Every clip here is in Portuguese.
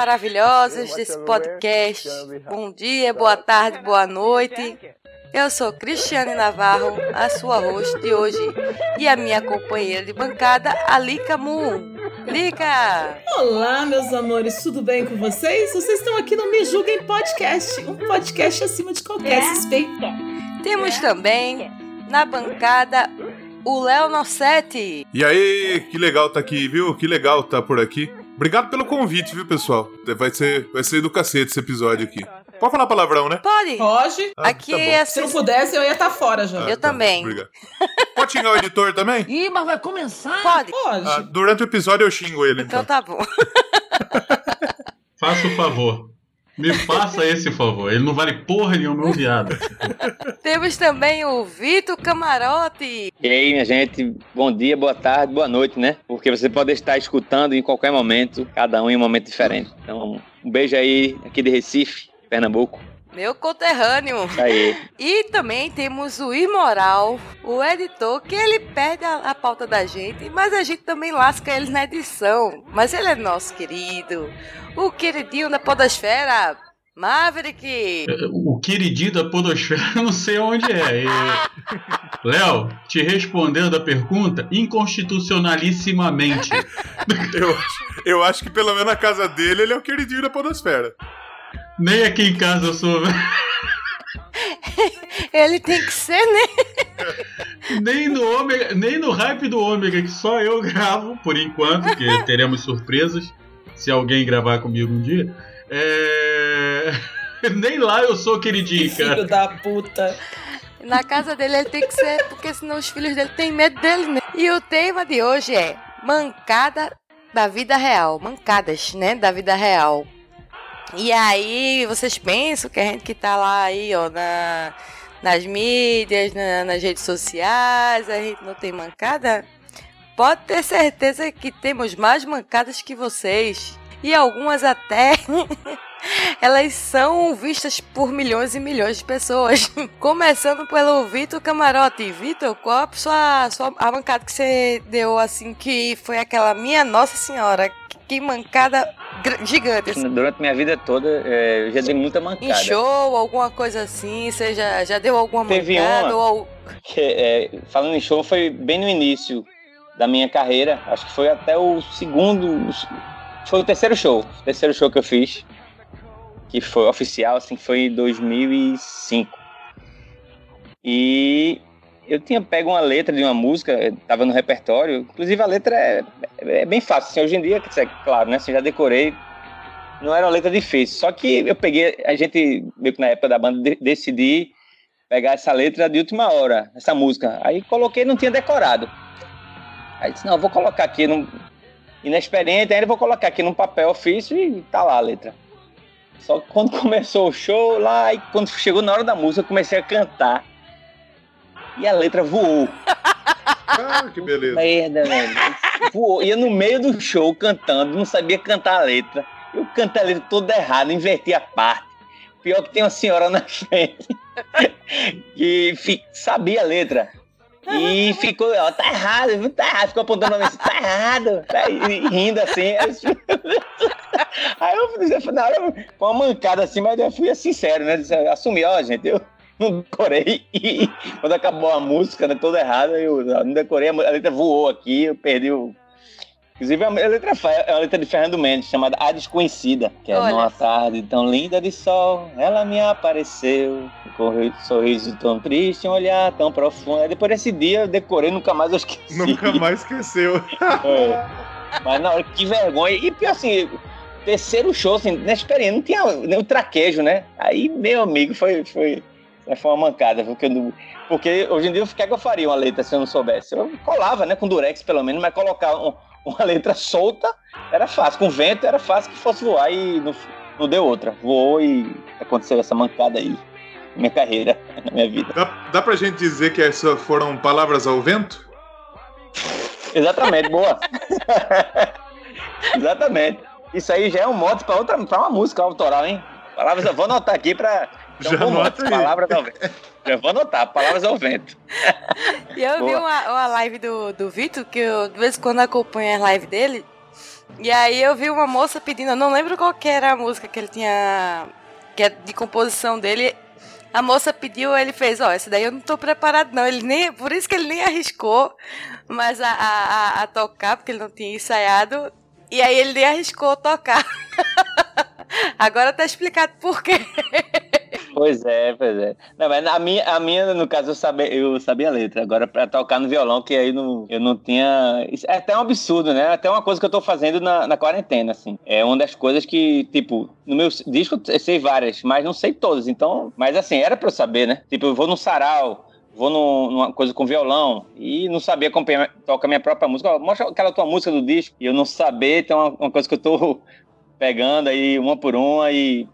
Maravilhosas desse podcast. Bom dia, boa tarde, boa noite. Eu sou Cristiane Navarro, a sua host de hoje, e a minha companheira de bancada, a Lica Moon. Lica! Olá, meus amores, tudo bem com vocês? Vocês estão aqui no Me Julguem Podcast, um podcast acima de qualquer suspeita. Temos também na bancada o Léo Nossetti. E aí, que legal tá aqui, viu? Que legal tá por aqui. Obrigado pelo convite, viu, pessoal? Vai ser, vai ser do cacete esse episódio aqui. Pode falar palavrão, né? Pode? Pode? Ah, Aqui tá é Se assim. não pudesse, eu ia estar fora já. Eu também. Obrigado. Pode xingar o editor também? Pode? Pode. Ah, durante o episódio eu xingo ele, Então então. tá bom. Faça o favor. Me faça esse favor. Ele não vale porra nenhuma, um viado. Temos também o Vitor Camarote. E aí, minha gente, bom dia, boa tarde, boa noite, né? Porque você pode estar escutando em qualquer momento, cada um em um momento diferente. Então, um beijo aí, aqui de Recife, Pernambuco. Meu conterrâneo. Isso aí. E também temos o Imoral, o editor, que ele perde a, a pauta da gente, mas a gente também lasca eles na edição. Mas ele é nosso querido, o queridinho da podosfera, Maverick. O queridinho da podosfera, eu não sei onde é. E- Léo, te respondendo a pergunta, inconstitucionalissimamente. Eu, acho- eu acho que pelo menos na casa dele ele é o queridinho da podosfera. Nem aqui em casa eu sou. Ele tem que ser, né? Nem no ômega, nem no hype do ômega, que só eu gravo, por enquanto, que teremos surpresas se alguém gravar comigo um dia. É... Nem lá eu sou queridinho, cara. Filho da puta. Na casa dele ele tem que ser, porque senão os filhos dele têm medo dele, né? E o tema de hoje é mancada da vida real. Mancadas, né? Da vida real. E aí, vocês pensam que a gente que tá lá aí, ó, na, nas mídias, na- nas redes sociais, a gente não tem mancada? Pode ter certeza que temos mais mancadas que vocês. E algumas até elas são vistas por milhões e milhões de pessoas. Começando pelo Vitor Camarote. Vitor, qual a sua, sua a mancada que você deu assim que foi aquela minha Nossa Senhora? Que, mancada gigante. Assim. Durante minha vida toda, é, eu já dei muita Em mancada. show, alguma coisa assim, você já, já deu alguma Teve mancada? uma. Ou, Que, é, falando em show, foi bem no início da minha carreira. Acho que foi até o segundo. Foi o terceiro show. O terceiro show que eu fiz. Que foi oficial, assim, foi em 2005. E eu tinha pego uma letra de uma música, eh, tava no repertório. Inclusive a letra é, é bem fácil. Assim, hoje em dia, é claro, né? Assim, já decorei. Não era uma letra difícil. Só que eu peguei, a gente, meio que na época da banda, de, decidi pegar essa letra de última hora, essa música. Aí coloquei não tinha decorado. Aí disse, não, vou colocar aqui, num, inexperiente, ainda vou colocar aqui num papel ofício e tá lá a letra. Só que quando começou o show lá, e quando chegou na hora da música, eu comecei a cantar. E a letra voou. Ah, que beleza. Merda, velho. Voou. Ia no meio do show cantando, não sabia cantar a letra. Eu cantei a letra toda errada, inverti a parte. Pior que tem uma senhora na frente que sabia a letra. E ficou, ó, tá errado, tá errado. Ficou apontando pra mim assim, tá errado. Tá, e, rindo assim. Aí eu na hora, foi uma mancada assim, mas eu fui sincero, né? Assumi, ó, gente, eu não decorei. E quando acabou a música, né, toda errada, eu não decorei, a letra voou aqui, eu perdi o. Inclusive, a letra é uma letra de Fernando Mendes, chamada A Desconhecida, que é Olha. numa tarde tão linda de sol, ela me apareceu, com um sorriso tão triste, um olhar tão profundo. Aí depois desse dia eu decorei, nunca mais eu esqueci. Nunca mais esqueceu. É. Mas na hora, que vergonha. E pior assim, terceiro show, assim, na experiência, não tinha nem o traquejo, né? Aí, meu amigo, foi, foi, foi uma mancada. Porque, não- porque hoje em dia, o que é que eu faria uma letra se eu não soubesse? Eu colava, né, com durex pelo menos, mas colocar um- uma letra solta era fácil. Com vento era fácil que fosse voar e não, não deu outra. Voou e aconteceu essa mancada aí. Minha carreira, na minha vida. Dá, dá pra gente dizer que essas foram palavras ao vento? Exatamente, boa. Exatamente. Isso aí já é um mote para outra, para uma música autoral, hein? Palavras, eu vou anotar aqui para Já anota aí. Palavras ao vento. Já vou anotar, palavras ao vento. E eu vi Boa. uma, uma live do, do Vitor, que eu de vez em quando acompanho as lives dele. E aí eu vi uma moça pedindo, eu não lembro qual que era a música que ele tinha, que é de composição dele. A moça pediu, ele fez, ó, essa daí eu não tô preparado não. Ele nem, por isso que ele nem arriscou, mas a, a, a- a tocar, porque ele não tinha ensaiado. E aí ele nem arriscou tocar. Agora tá explicado por quê. Pois é, pois é. Não, mas a minha, a minha no caso, eu sabia, eu sabia a letra. Agora, para tocar no violão, que aí não, eu não tinha. É até um absurdo, né? Até uma coisa que eu tô fazendo na, na quarentena, assim. É uma das coisas que, tipo, no meu disco eu sei várias, mas não sei todas. Então, mas assim, era pra eu saber, né? Tipo, eu vou num sarau. Vou num- numa coisa com violão e não saber acompanhar, tocar minha própria música. Mostra aquela tua música do disco e eu não saber, então é uma, uma coisa que eu tô pegando aí uma por uma e,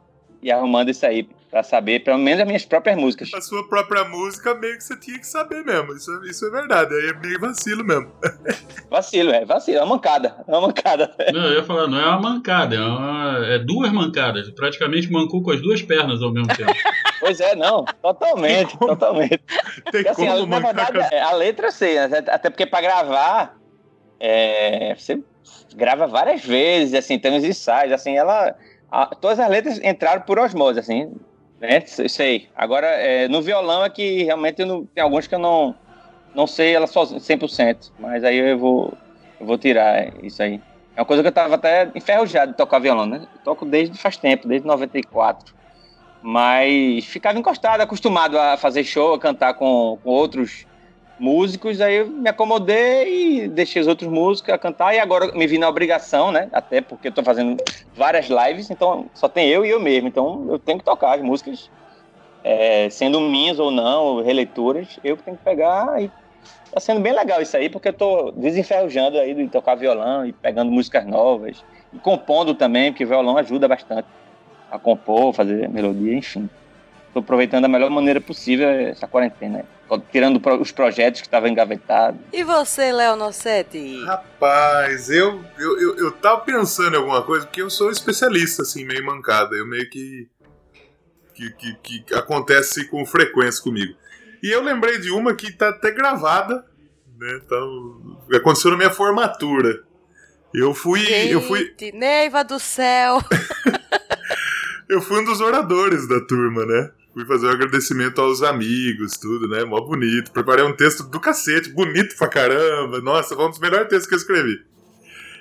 e arrumando isso aí pra saber, pelo menos as minhas próprias músicas. A sua própria música meio que você tinha que saber mesmo. Isso, é- isso é verdade. Aí é meio vacilo mesmo. Vacilo, é vacilo, é uma mancada, é uma mancada. Não, eu ia falar, não é uma mancada, é, uma- é duas mancadas. Praticamente mancou com as duas pernas ao mesmo tempo. Pois é, não, totalmente, totalmente. Tem Porque, assim, como a- na mancar verdade, é, a letra eu sei, né? até porque pra gravar, é, você grava várias vezes, assim, tem uns ensaios, assim, ela... a- todas as letras entraram por osmose, assim, né? Sei. Agora, é, no violão é que realmente não- tem alguns que eu não, não sei ela sozinha, 100%, mas aí eu vou, eu vou tirar isso aí. É uma coisa que eu tava até enferrujado de tocar violão, né? Eu toco desde faz tempo, desde 94. Mas ficava encostado, acostumado a fazer show, a cantar com, com outros músicos, aí eu me acomodei e deixei os outros músicos a cantar, e agora me vi na obrigação, né? Até porque eu tô fazendo várias lives, então só tem eu e eu mesmo, então eu tenho que tocar as músicas, é, sendo minhas ou não, ou releituras, eu tenho que pegar e tá sendo bem legal isso aí, porque eu tô desenferrujando aí de tocar violão e pegando músicas novas, e compondo também, porque o violão ajuda bastante a compor, fazer melodia, enfim. Tô aproveitando da melhor maneira possível essa quarentena. Tô Tirando os projetos que estavam engavetados. E você, Léo Nossetti? Rapaz, eu, eu, eu, eu tava pensando em alguma coisa, porque eu sou especialista, assim, meio mancada. Eu meio que. que, que, que acontece com frequência comigo. E eu lembrei de uma que tá até gravada, né? Então, aconteceu na minha formatura. Eu fui. Eu fui, Gente, Neiva do céu. eu fui um dos oradores da turma, né? Fui fazer um agradecimento aos amigos, tudo, né? Mó bonito. Preparei um texto do cacete, bonito pra caramba. Nossa, foi um dos melhores textos que eu escrevi.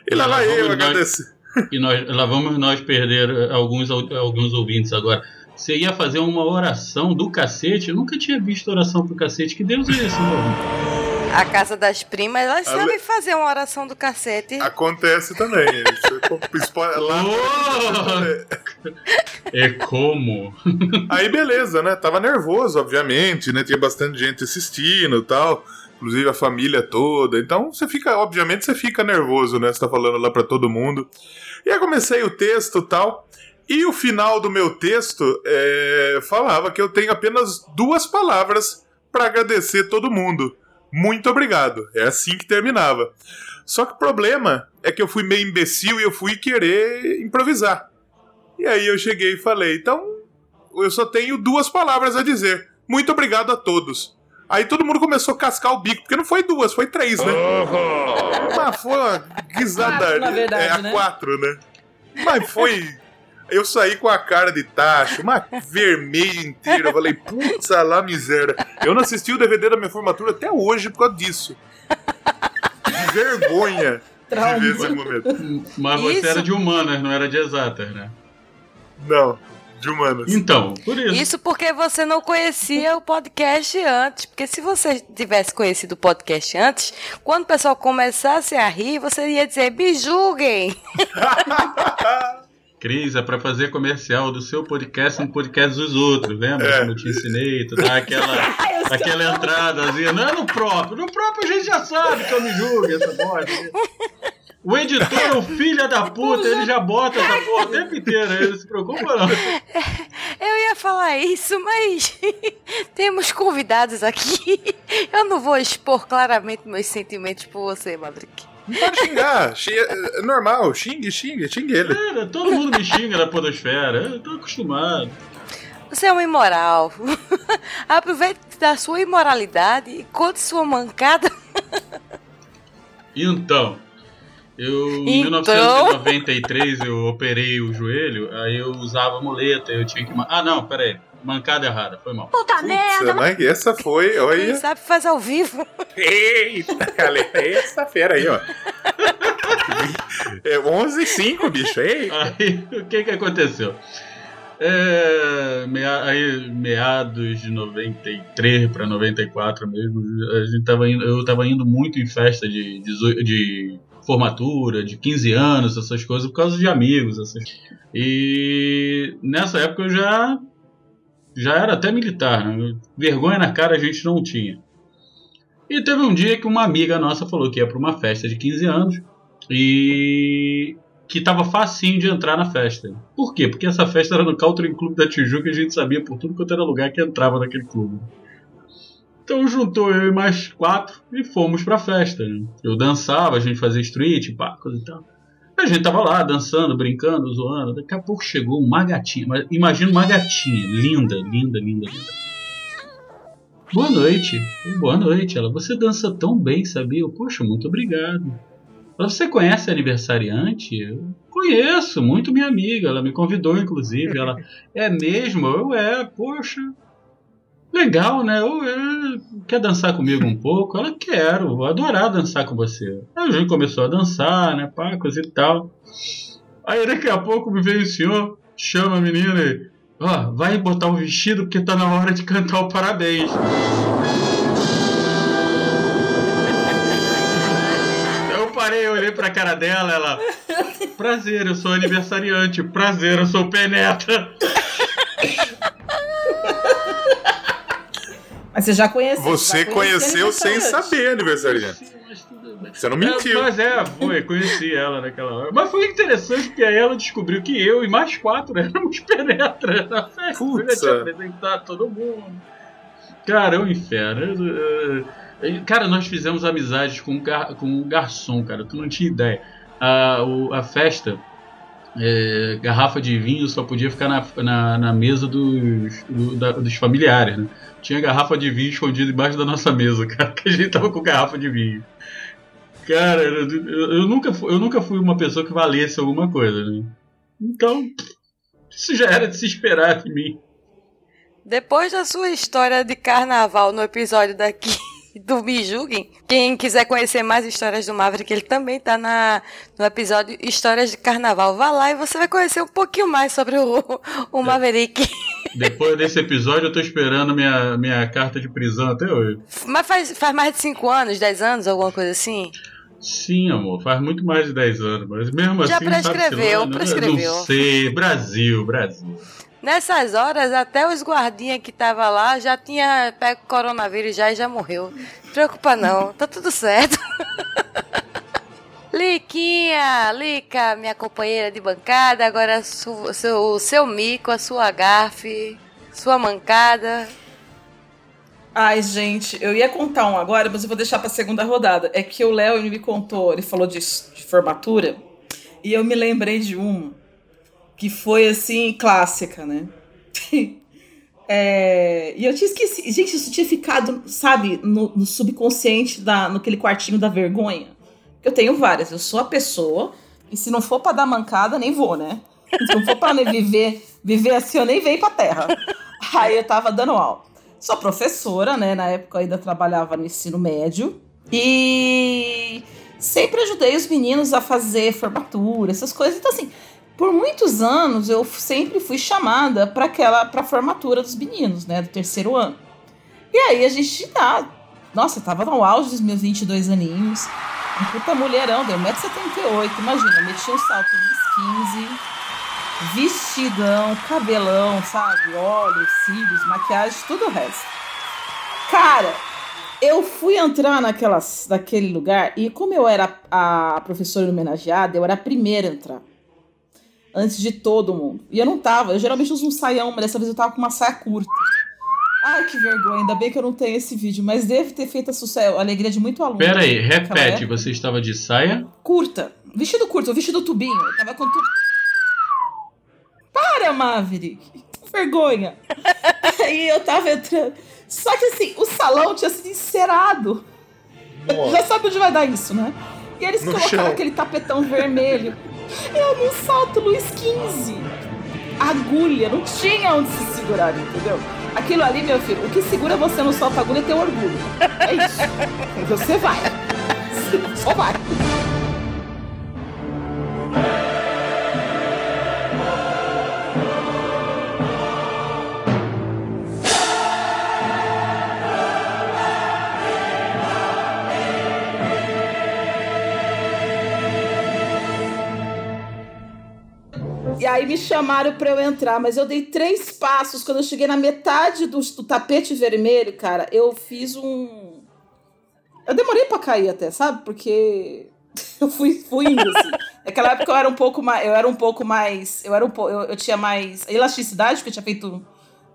E lá Lá vai eu agradecer. E nós, lá vamos nós perder alguns, alguns ouvintes agora. Você ia fazer uma oração do cacete? Eu nunca tinha visto oração pro cacete. Que Deus é esse, meu? A casa das primas, elas Ale- sabem fazer uma oração do cacete. Acontece também. Isso é lá- É como? Aí beleza, né? Tava nervoso, obviamente, né? Tinha bastante gente assistindo e tal. Inclusive a família toda. Então você fica, obviamente, você fica nervoso, né? Você tá falando lá pra todo mundo. E aí comecei o texto e tal. E o final do meu texto é, falava que eu tenho apenas duas palavras pra agradecer todo mundo. Muito obrigado. É assim que terminava. Só que o problema é que eu fui meio imbecil e eu fui querer improvisar. E aí eu cheguei e falei, então eu só tenho duas palavras a dizer. Muito obrigado a todos. Aí todo mundo começou a cascar o bico, porque não foi duas, foi três, né? Mas foi uma guisada. Quatro, na verdade, é, a né? quatro, né? Mas foi. Eu saí com a cara de tacho, uma vermelha inteira. Eu falei, putz, lá miséria. Eu não assisti o DVD da minha formatura até hoje por causa disso. De vergonha. Trauma. viver esse momento. Mas você Isso. era de humanas, não era de exatas, né? Não, de humanas. Então, por isso. Isso porque você não conhecia o podcast antes. Porque se você tivesse conhecido o podcast antes, quando o pessoal começasse a rir, você ia dizer: me julguem. Cris, é pra fazer comercial do seu podcast no podcast dos outros, lembra? É. Como eu te ensinei, tu dá aquela, aquela entradazinha. Não é no próprio, no próprio a gente já sabe que eu me julgo essa bosta. O editor, o filho da puta, ele já bota essa porra o tempo inteiro, ele não se preocupa não. Eu ia falar isso, mas temos convidados aqui. Eu não vou expor claramente meus sentimentos por você, Maverick. Não pode xingar. xi- É normal, xingue, xingue, xingue ele. Cara, todo mundo me xinga na podosfera, eu tô acostumado. Você é um imoral. Aproveite da sua imoralidade e conte sua mancada. Então, eu em Então? 1993 eu operei o joelho, aí eu usava muleta, eu tinha que. Ah, não, peraí. Mancada errada, foi mal. Puta Putz, merda! mas essa foi, Quem olha. sabe faz ao vivo. Eita, galera, essa fera aí, ó. É 11 e 5, bicho, ei. Aí, o que que aconteceu? É, mea- aí, meados de 93 para 94 mesmo, a gente tava indo, eu tava indo muito em festa de, dezo- de formatura, de 15 anos, essas coisas, por causa de amigos. Essas... E nessa época eu já, já era até militar, né? vergonha na cara a gente não tinha. E teve um dia que uma amiga nossa falou que ia para uma festa de 15 anos e que tava facinho de entrar na festa. Por quê? Porque essa festa era no Country Club da Tijuca e a gente sabia por tudo quanto era lugar que entrava naquele clube. Então juntou eu e mais quatro e fomos pra festa. né? Eu dançava, a gente fazia street, pá, coisa e tal. A gente tava lá dançando, brincando, zoando. Daqui a pouco chegou uma gatinha. Imagina uma gatinha, linda, linda, linda, linda. Boa noite. Boa noite. Ela, você dança tão bem, sabia? Eu, Poxa, muito obrigado. Ela, Você conhece a aniversariante? Eu conheço, muito minha amiga. Ela me convidou, inclusive. Ela, é mesmo? Eu, é, poxa. Legal, né? Eu, é, quer dançar comigo um pouco? Ela, quero, vou adorar dançar com você. Aí a gente começou a dançar, né? Pá, coisa e tal. Aí daqui a pouco me veio o senhor, chama a menina e. Ó, vai botar o vestido porque tá na hora de cantar o parabéns. Eu parei, eu olhei pra cara dela, ela. Prazer, eu sou aniversariante. Prazer, eu sou penetra. Mas você já conheceu. Você já conheceu sem saber aniversariante. Você não mentiu. É, mas é, foi, conheci ela naquela hora. Mas foi interessante porque aí ela descobriu que eu e mais quatro éramos penetra na festa. Eu Putz, tinha é. apresentado todo mundo. Cara, é um inferno. Eu- eu- Cara, nós fizemos amizades com, um gar- com um garçom, cara. Tu não tinha ideia. A, o- a festa, é, garrafa de vinho só podia ficar na, na, na mesa dos, do- da- dos familiares, né? Tinha garrafa de vinho escondida embaixo da nossa mesa, cara, que a gente tava com garrafa de vinho. Cara, eu, eu- nunca, fui- eu nunca fui uma pessoa que valesse alguma coisa, né? Então, isso já era de se esperar de mim. Depois da sua história de carnaval no episódio daqui do Me Julguem, quem quiser conhecer mais histórias do Maverick, ele também tá na, no episódio Histórias de Carnaval. Vá lá e você vai conhecer um pouquinho mais sobre o, o Maverick. Depois desse episódio, eu tô esperando minha, minha carta de prisão até hoje. Mas faz, faz mais de 5 anos, 10 anos, alguma coisa assim? Sim, amor, faz muito mais de 10 anos, mas mesmo Já assim. prescreveu, sabe-se lá, né? prescreveu. Não sei, Brasil, Brasil. Nessas horas, até os guardinhas que tava lá já tinha pego coronavírus já e já morreu. Não preocupa não, tá tudo certo. Liquinha, Lica, minha companheira de bancada, agora su, seu, o seu mico, a sua gafe, sua mancada. Ai, gente, eu ia contar um agora, mas eu vou deixar pra segunda rodada. É que o Léo me contou, ele falou de, de formatura, e eu me lembrei de uma que foi assim, clássica, né? É, e eu tinha esquecido. Gente, isso tinha ficado, sabe, no, no subconsciente, da, naquele quartinho da vergonha. Eu tenho várias. Eu sou a pessoa, e se não for pra dar mancada, nem vou, né? Se não for pra né, viver, viver assim, eu nem venho pra terra. Aí eu tava dando aula. Sou professora, né? Na época eu ainda trabalhava no ensino médio. E sempre ajudei os meninos a fazer formatura, essas coisas. Então, assim, por muitos anos eu sempre fui chamada para aquela para formatura dos meninos, né, do terceiro ano. E aí a gente tá, nossa, tava no auge dos meus 22 aninhos. Um puta mulherão, deu 1,78m, imagina, meti um salto dos 15, vestidão, cabelão, sabe? Olhos, cílios, maquiagem, tudo o resto. Cara, eu fui entrar naquela, naquele lugar e como eu era a professora homenageada, eu era a primeira a entrar. Antes de todo mundo. E eu não tava, eu geralmente uso um saião, mas dessa vez eu tava com uma saia curta. Ai, que vergonha, ainda bem que eu não tenho esse vídeo, mas deve ter feito a, sucesso, a alegria de muito aluno. Pera aí, repete, você estava de saia? Curta. Vestido curto, vestido tubinho. Eu tava com tudo. Para, Maverick! Que vergonha! Aí eu tava entrando. Só que assim, o salão tinha sido encerado. Já sabe onde vai dar isso, né? E eles No colocaram chão. aquele tapetão vermelho. Eu não salto Luiz XV. Agulha, não tinha onde se segurar, entendeu? Aquilo ali, meu filho, o que segura você no salto agulha é teu orgulho. É isso. Você vai. Só vai. E aí me chamaram pra eu entrar, mas eu dei três passos. Quando eu cheguei na metade do, do tapete vermelho, cara, eu fiz um. Eu demorei pra cair até, sabe? Porque eu fui, fui indo, assim. Naquela época eu era um pouco mais. Eu era um pouco mais. Eu, era um po... eu, eu tinha mais elasticidade, porque eu tinha feito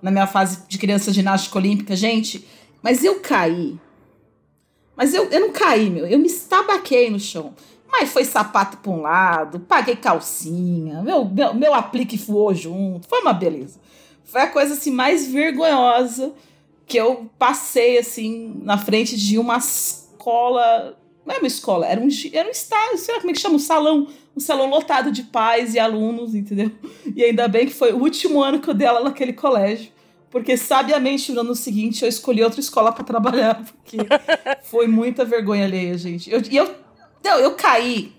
na minha fase de criança ginástica olímpica, gente. Mas eu caí. Mas eu, eu não caí, meu. Eu me estabaquei no chão. Mas foi sapato pra um lado, paguei calcinha, meu, meu, meu aplique voou junto. Foi uma beleza. Foi a coisa assim mais vergonhosa que eu passei assim na frente de uma escola. Não é uma escola, era um, era um estádio, sei lá como é que chama, um salão. Um salão lotado de pais e alunos, entendeu? E ainda bem que foi o último ano que eu dei aula naquele colégio. Porque, sabiamente, no ano seguinte eu escolhi outra escola para trabalhar, porque foi muita vergonha alheia, gente. Eu- E eu, não, eu caí.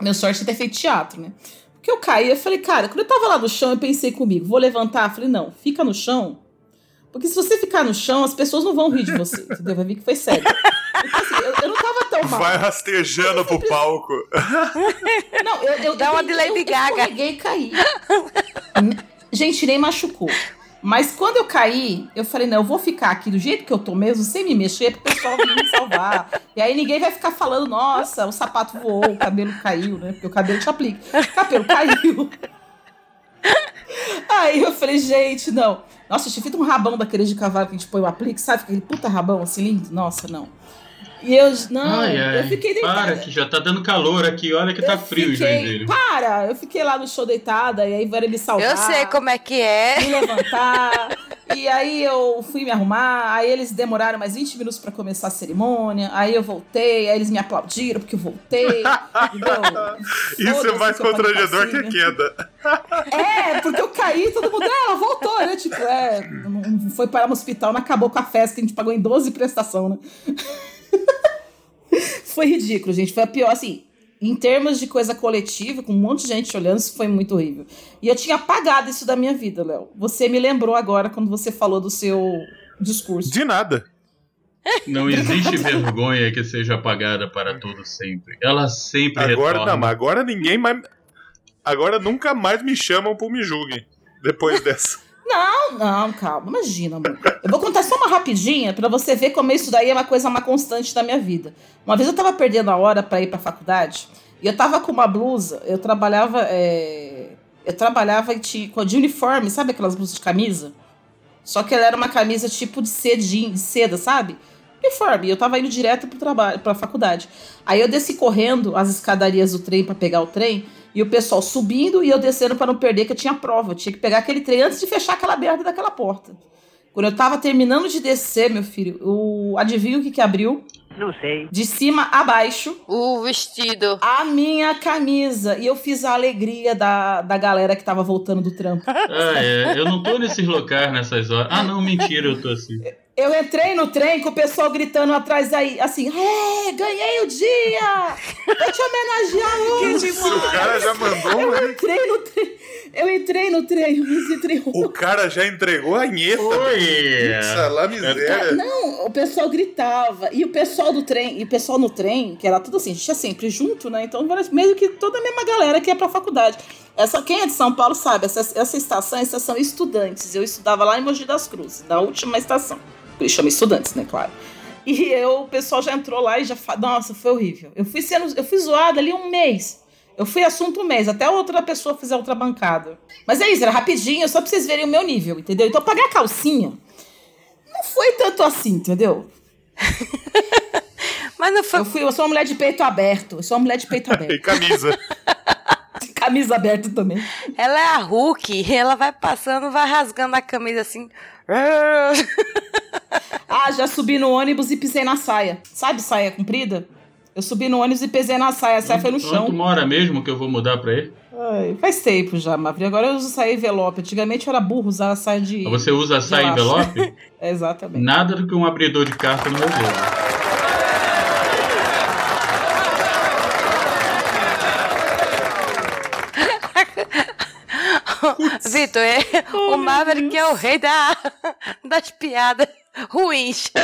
Meu sorte é ter feito teatro, né? Porque eu caí, eu falei, cara, quando eu tava lá no chão, eu pensei comigo, vou levantar? Eu falei, não, fica no chão. Porque se você ficar no chão, as pessoas não vão rir de você, entendeu? Vai ver que foi sério. Então, assim, eu, eu não tava tão mal. Vai rastejando pro palco. Não, eu, eu, Dá eu, uma de Lady eu, eu Gaga. escorreguei e caí. Gente, nem machucou. Mas quando eu caí, eu falei, não, eu vou ficar aqui do jeito que eu tô mesmo, sem me mexer, pro pessoal vir me salvar. E aí ninguém vai ficar falando, nossa, o sapato voou, o cabelo caiu, né? Porque o cabelo te aplica. O cabelo caiu. Aí eu falei, gente, não. Nossa, eu tinha feito um rabão daqueles de cavalo que a gente põe o aplique, sabe? Aquele puta rabão assim lindo. Nossa, não. E eu, não, ai, ai. eu fiquei deitada. Para, que já tá dando calor aqui. Olha que tá Eu frio, fiquei- Joinville. Para! Eu fiquei lá no show deitada, e aí vieram me salvar. Eu sei como é que é. Me levantar. e aí eu fui me arrumar, aí eles demoraram mais 20 minutos pra começar a cerimônia, aí eu voltei, aí eles me aplaudiram porque eu voltei. Isso é mais constrangedor que a calcinha. queda. É, porque eu caí, todo mundo, "Ah, ela voltou, né? Tipo, é, foi parar no hospital, não acabou com a festa, que a gente pagou em 12 prestação, né? foi ridículo, gente. Foi a pior, assim, em termos de coisa coletiva, com um monte de gente olhando, isso foi muito horrível. E eu tinha apagado isso da minha vida, Léo. Você me lembrou agora quando você falou do seu discurso. De nada. Não existe vergonha que seja apagada para todo sempre. Ela sempre Agora retorna. não, mas agora ninguém mais. Agora nunca mais me chamam pro Me Julguem. Depois dessa. Não, não, calma, imagina, amor. Eu vou contar só uma rapidinha pra você ver como isso daí é uma coisa, uma constante da minha vida. Uma vez eu tava perdendo a hora pra ir pra faculdade e eu tava com uma blusa, eu trabalhava. é, eu trabalhava de, de uniforme, sabe aquelas blusas de camisa? Só que ela era uma camisa tipo de de seda, sabe? Uniforme. Eu tava indo direto pro trabalho, pra faculdade. Aí eu desci correndo as escadarias do trem pra pegar o trem. E o pessoal subindo e eu descendo pra não perder, que eu tinha prova. Eu tinha que pegar aquele trem antes de fechar aquela merda daquela porta. Quando eu tava terminando de descer, meu filho, o adivinha o que que abriu? Não sei. De cima a baixo, O vestido. a minha camisa. E eu fiz a alegria da, da galera que tava voltando do trampo. Ah, é. Eu não tô nesses locais nessas horas. Ah, não, mentira, eu tô assim. Eu entrei no trem com o pessoal gritando atrás aí, assim, é, ganhei o dia! Vou te homenagear hoje. O cara já mandou, Eu mano. entrei no trem. Eu entrei no trem. Eu entrei O cara já entregou a Anheta. Putz, lá miséria. Não, o pessoal gritava. E o pessoal do trem, e o pessoal no trem, que era tudo assim, a gente ia sempre junto, né? Então, meio que toda a mesma galera que ia pra faculdade. Essa, quem é de São Paulo sabe, essa, essa estação é a estação Estudantes. Eu estudava lá em Mogi das Cruzes, na última estação. Eles chamam Estudantes, né? Claro. E eu, o pessoal já entrou lá e já. fa- Nossa, foi horrível. Eu fui sendo. Eu fui zoada ali um mês. Eu fui assunto um mês, até outra pessoa fizer outra bancada. Mas é isso, era rapidinho, só pra vocês verem o meu nível, entendeu? Então, pagar a calcinha não foi tanto assim, entendeu? Mas não foi. Eu, fui, eu sou uma mulher de peito aberto. Eu sou uma mulher de peito E aberto. camisa. Camisa aberta também. Ela é a Hulk, ela vai passando, vai rasgando a camisa assim. Ah, já subi no ônibus e pisei na saia. Sabe saia comprida? Eu subi no ônibus e pisei na saia. A saia foi no chão. mora mesmo que eu vou mudar pra ele? Ai, faz tempo já, Mavri. Agora eu uso saia envelope. Antigamente eu era burro usar a saia de. Você usa saia Relaxa. envelope? É, Exatamente. Nada do que um abridor de carta no meu dedo. Vitor, é, o Maverick é o rei da, das piadas ruins.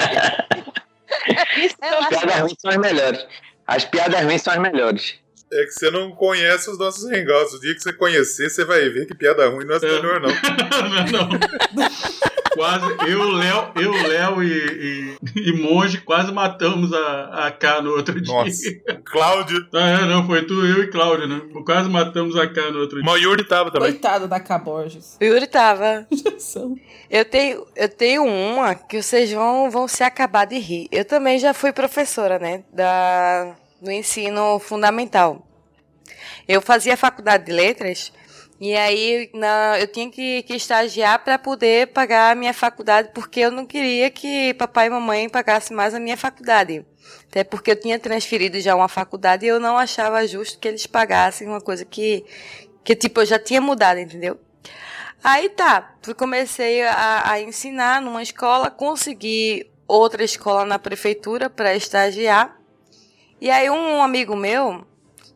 As piadas ruins são as melhores. As piadas ruins são as melhores. É que você não conhece os nossos hangouts. O dia que você conhecer, você vai ver que piada ruim não é melhor, não. não, não. Quase, eu, Léo, eu, Léo e, e, e Monge quase matamos a, a K no outro dia. Nossa. Cláudio. Ah, é, não, foi tu, eu e Cláudio, né? Quase matamos a K no outro dia. Mas o Yuri tava também. Coitada da K. Borges. O Yuri tava. Eu tenho, eu tenho uma que vocês vão, vão se acabar de rir. Eu também já fui professora, né? Da, do ensino fundamental. Eu fazia faculdade de letras e aí eu tinha que, que estagiar para poder pagar a minha faculdade, porque eu não queria que papai e mamãe pagassem mais a minha faculdade. Até porque eu tinha transferido já uma faculdade e eu não achava justo que eles pagassem uma coisa que, que tipo, eu já tinha mudado, entendeu? Aí tá, comecei a, a ensinar numa escola, consegui outra escola na prefeitura para estagiar. E aí um amigo meu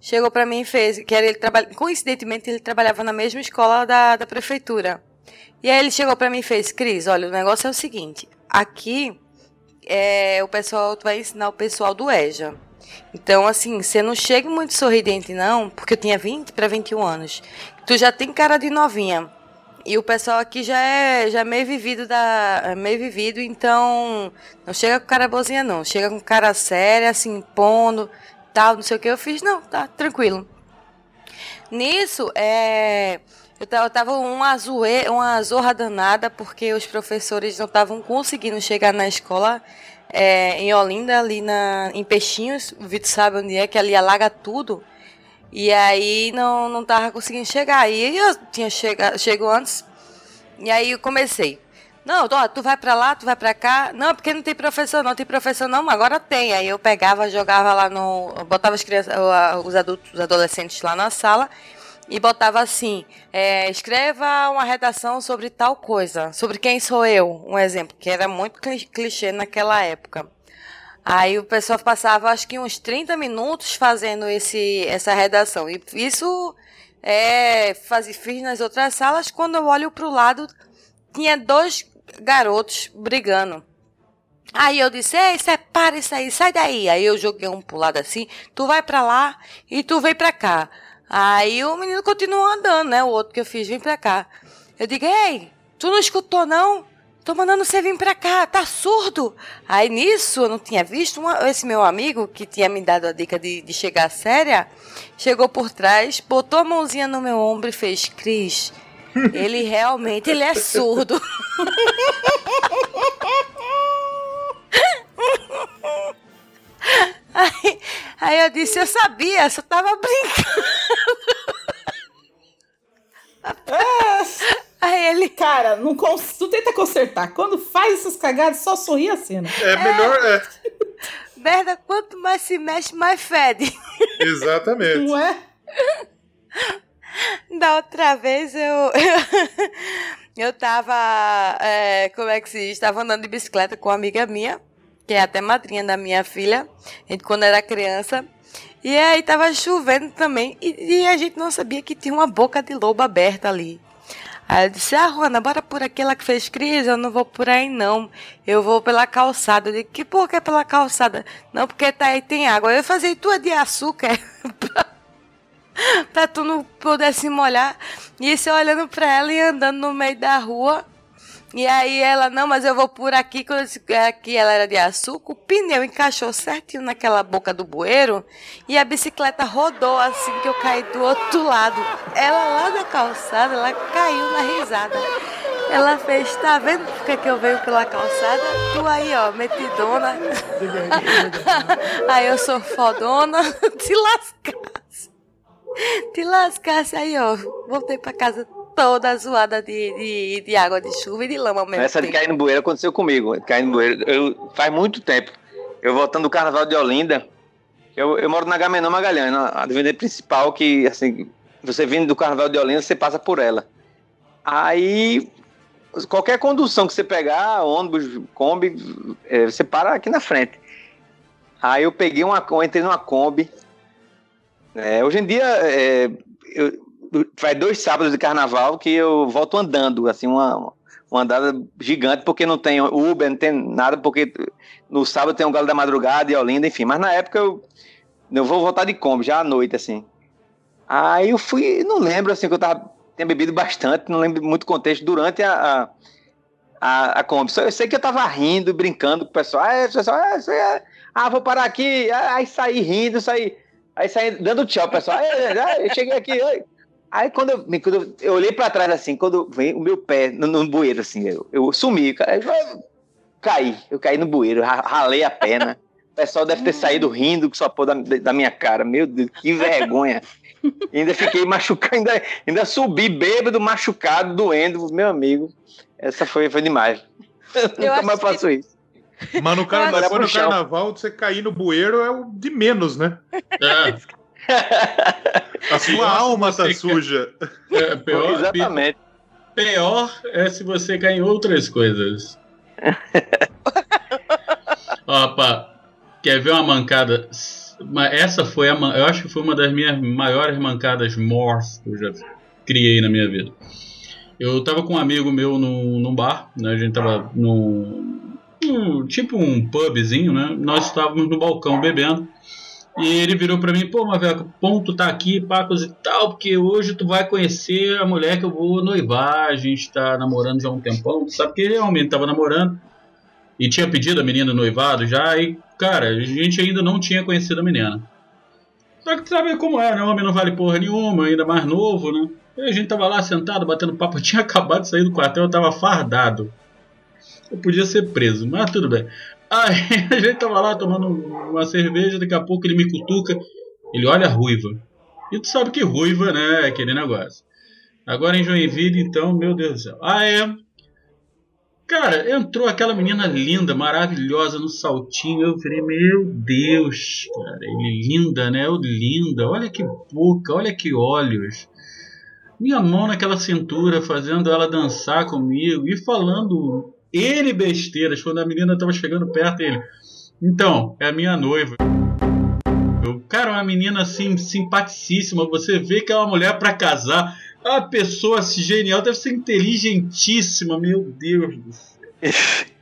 chegou para mim e fez, que era ele trabalha, coincidentemente ele trabalhava na mesma escola da, da prefeitura. E aí ele chegou para mim e fez, Cris, olha, o negócio é o seguinte, aqui é, o pessoal, vai ensinar o pessoal do EJA. Então, assim, você não chega muito sorridente, não, porque eu tinha 20 para 21 anos. Tu já tem cara de novinha. E o pessoal aqui já é, já é meio vivido da, é meio vivido, então não chega com cara boazinha não, chega com cara séria, assim, impondo, tal, não sei o que eu fiz, não, tá, tranquilo. Nisso, é, eu tava, uma, zoe, uma zorra danada, porque os professores não estavam conseguindo chegar na escola é, em Olinda, ali na, em Peixinhos, o Vitor sabe onde é, que ali alaga tudo. E aí não, não tava conseguindo chegar. E eu tinha chegado, chegou antes. E aí eu comecei. Não, ó, tu vai pra lá, tu vai pra cá. Não, porque não tem professor, não tem professor, não, agora tem. Aí eu pegava, jogava lá no. Botava as crianças, os adultos, os adolescentes lá na sala e botava assim: é, escreva uma redação sobre tal coisa, sobre quem sou eu, um exemplo, que era muito cli- clichê naquela época. Aí o pessoal passava acho que uns 30 minutos fazendo esse, essa redação. E isso é, faz, fiz nas outras salas. Quando eu olho para o lado, tinha dois garotos brigando. Aí eu disse, ei, separa isso aí, sai daí. Aí eu joguei um pro lado assim, tu vai pra lá e tu vem pra cá. Aí o menino continuou andando, né? O outro que eu fiz, vem pra cá. Eu digo, ei, tu não escutou não? Tô mandando você vir pra cá, tá surdo? Aí nisso, eu não tinha visto, uma- esse meu amigo, que tinha me dado a dica de, de chegar séria, chegou por trás, botou a mãozinha no meu ombro e fez, Cris, ele realmente, ele é surdo. Aí, aí eu disse, eu sabia, só tava brincando. Aí ele, Cara, não, cons... não tenta consertar. Quando faz essas cagadas, só sorri a cena. É melhor. É, merda, quanto mais se mexe, mais fede. exatamente. Não é? Da outra vez eu. Eu tava. é, como é que se diz? Tava andando de bicicleta com uma amiga minha. que é até madrinha da minha filha, quando era criança. E aí tava chovendo também, e, e a gente não sabia que tinha uma boca de lobo aberta ali. Aí eu disse, ah, Juana, bora por aqui, ela que fez crise, eu não vou por aí não. Eu vou pela calçada. Eu disse, que por que pela calçada? Não, porque tá aí tem água. Eu fazia tua de açúcar pra, tu não poder se molhar. E isso eu olhando pra ela e andando no meio da rua. E aí ela, não, mas eu vou por aqui. Quando eu disse que aqui ela era de açúcar, o pneu encaixou certinho naquela boca do bueiro e a bicicleta rodou assim que eu caí do outro lado. Ela lá da calçada, ela caiu na risada. Ela fez, tá vendo por que, que eu venho pela calçada? Tu aí, ó, metidona. aí eu sou fodona, te lascasse. Te lascasse aí, ó. Voltei pra casa toda zoada de, de, de água de chuva e de lama mesmo Essa de cair no bueiro aconteceu comigo. Cair no bueiro. Eu, faz muito tempo. Eu voltando do carnaval de Olinda. Eu, eu moro na Gamenon Magalhães, na avenida principal, que assim, você vindo do carnaval de Olinda, você passa por ela. Aí, qualquer condução que você pegar, ônibus, Kombi, eh, você para aqui na frente. Aí eu peguei uma, eu entrei numa Kombi. É, hoje em dia, é, eu- faz dois sábados de carnaval que eu volto andando, assim, uma, uma andada gigante, porque não tem Uber, não tem nada, porque no sábado tem o Galo da Madrugada e Olinda, enfim. Mas na época eu, eu vou voltar de Kombi, já à noite, assim. Aí eu fui, não lembro, assim, que eu tava, tinha bebido bastante, não lembro muito contexto, durante a, a, a, a Kombi. Só eu sei que eu tava rindo, brincando com o pessoal, ah, pessoal, ah, é- ah, vou parar aqui, Ah, aí saí rindo, saí, aí saí dando tchau, pessoal, ah, eu cheguei aqui, oi. Aí quando eu, quando eu- eu olhei pra trás assim, quando vem o meu pé no, no bueiro, assim, eu, eu sumi, eu caí, eu caí no bueiro, ra- ralei a perna. O pessoal deve ter saído rindo com sua porra da, da minha cara. Meu Deus, que vergonha. Ainda fiquei machucado, ainda, ainda subi bêbado, machucado, doendo, meu amigo. Essa foi, foi demais. Nunca acho mais que- faço isso. Mas no, car... Mas no carnaval, você cair no bueiro é o de menos, né? É, A sua Pior alma tá suja. é, pior, Exatamente. Pior é se você cair em outras coisas. Opa, quer ver uma mancada? Mas Essa foi a. man- Eu acho que foi uma das minhas maiores mancadas mortas que eu já criei na minha vida. Eu tava com um amigo meu num, num bar, né? A gente tava num, num- Tipo um pubzinho, né? Nós estávamos no balcão bebendo. E ele virou pra mim, pô, Maveco, ponto tá aqui, pacos e tal, porque hoje tu vai conhecer a mulher que eu vou noivar, a gente tá namorando já há um tempão, tu sabe que realmente tava namorando e tinha pedido a menina noivado já, e, cara, a gente ainda não tinha conhecido a menina. Só que tu sabe como é, né? O homem não vale porra nenhuma, ainda mais novo, né? E a gente tava lá sentado, batendo papo, eu tinha acabado de sair do quartel, eu tava fardado. Eu podia ser preso, mas tudo bem. Aí a gente tava lá tomando uma cerveja, daqui a pouco ele me cutuca, ele olha a ruiva. E tu sabe que ruiva, né, é aquele negócio. Agora em Joinville, então, meu Deus do céu. Ah, é. Cara, entrou aquela menina linda, maravilhosa no saltinho. Eu falei, meu Deus, cara, ele linda, né? Eu linda. Olha que boca, olha que olhos. Minha mão naquela cintura, fazendo ela dançar comigo e falando ele besteiras quando a menina tava chegando perto ele. Então, é a minha noiva. Eu, cara, uma menina assim, simpaticíssima. Você vê que é uma mulher pra casar. É uma pessoa assim, genial, deve ser inteligentíssima, meu Deus do céu.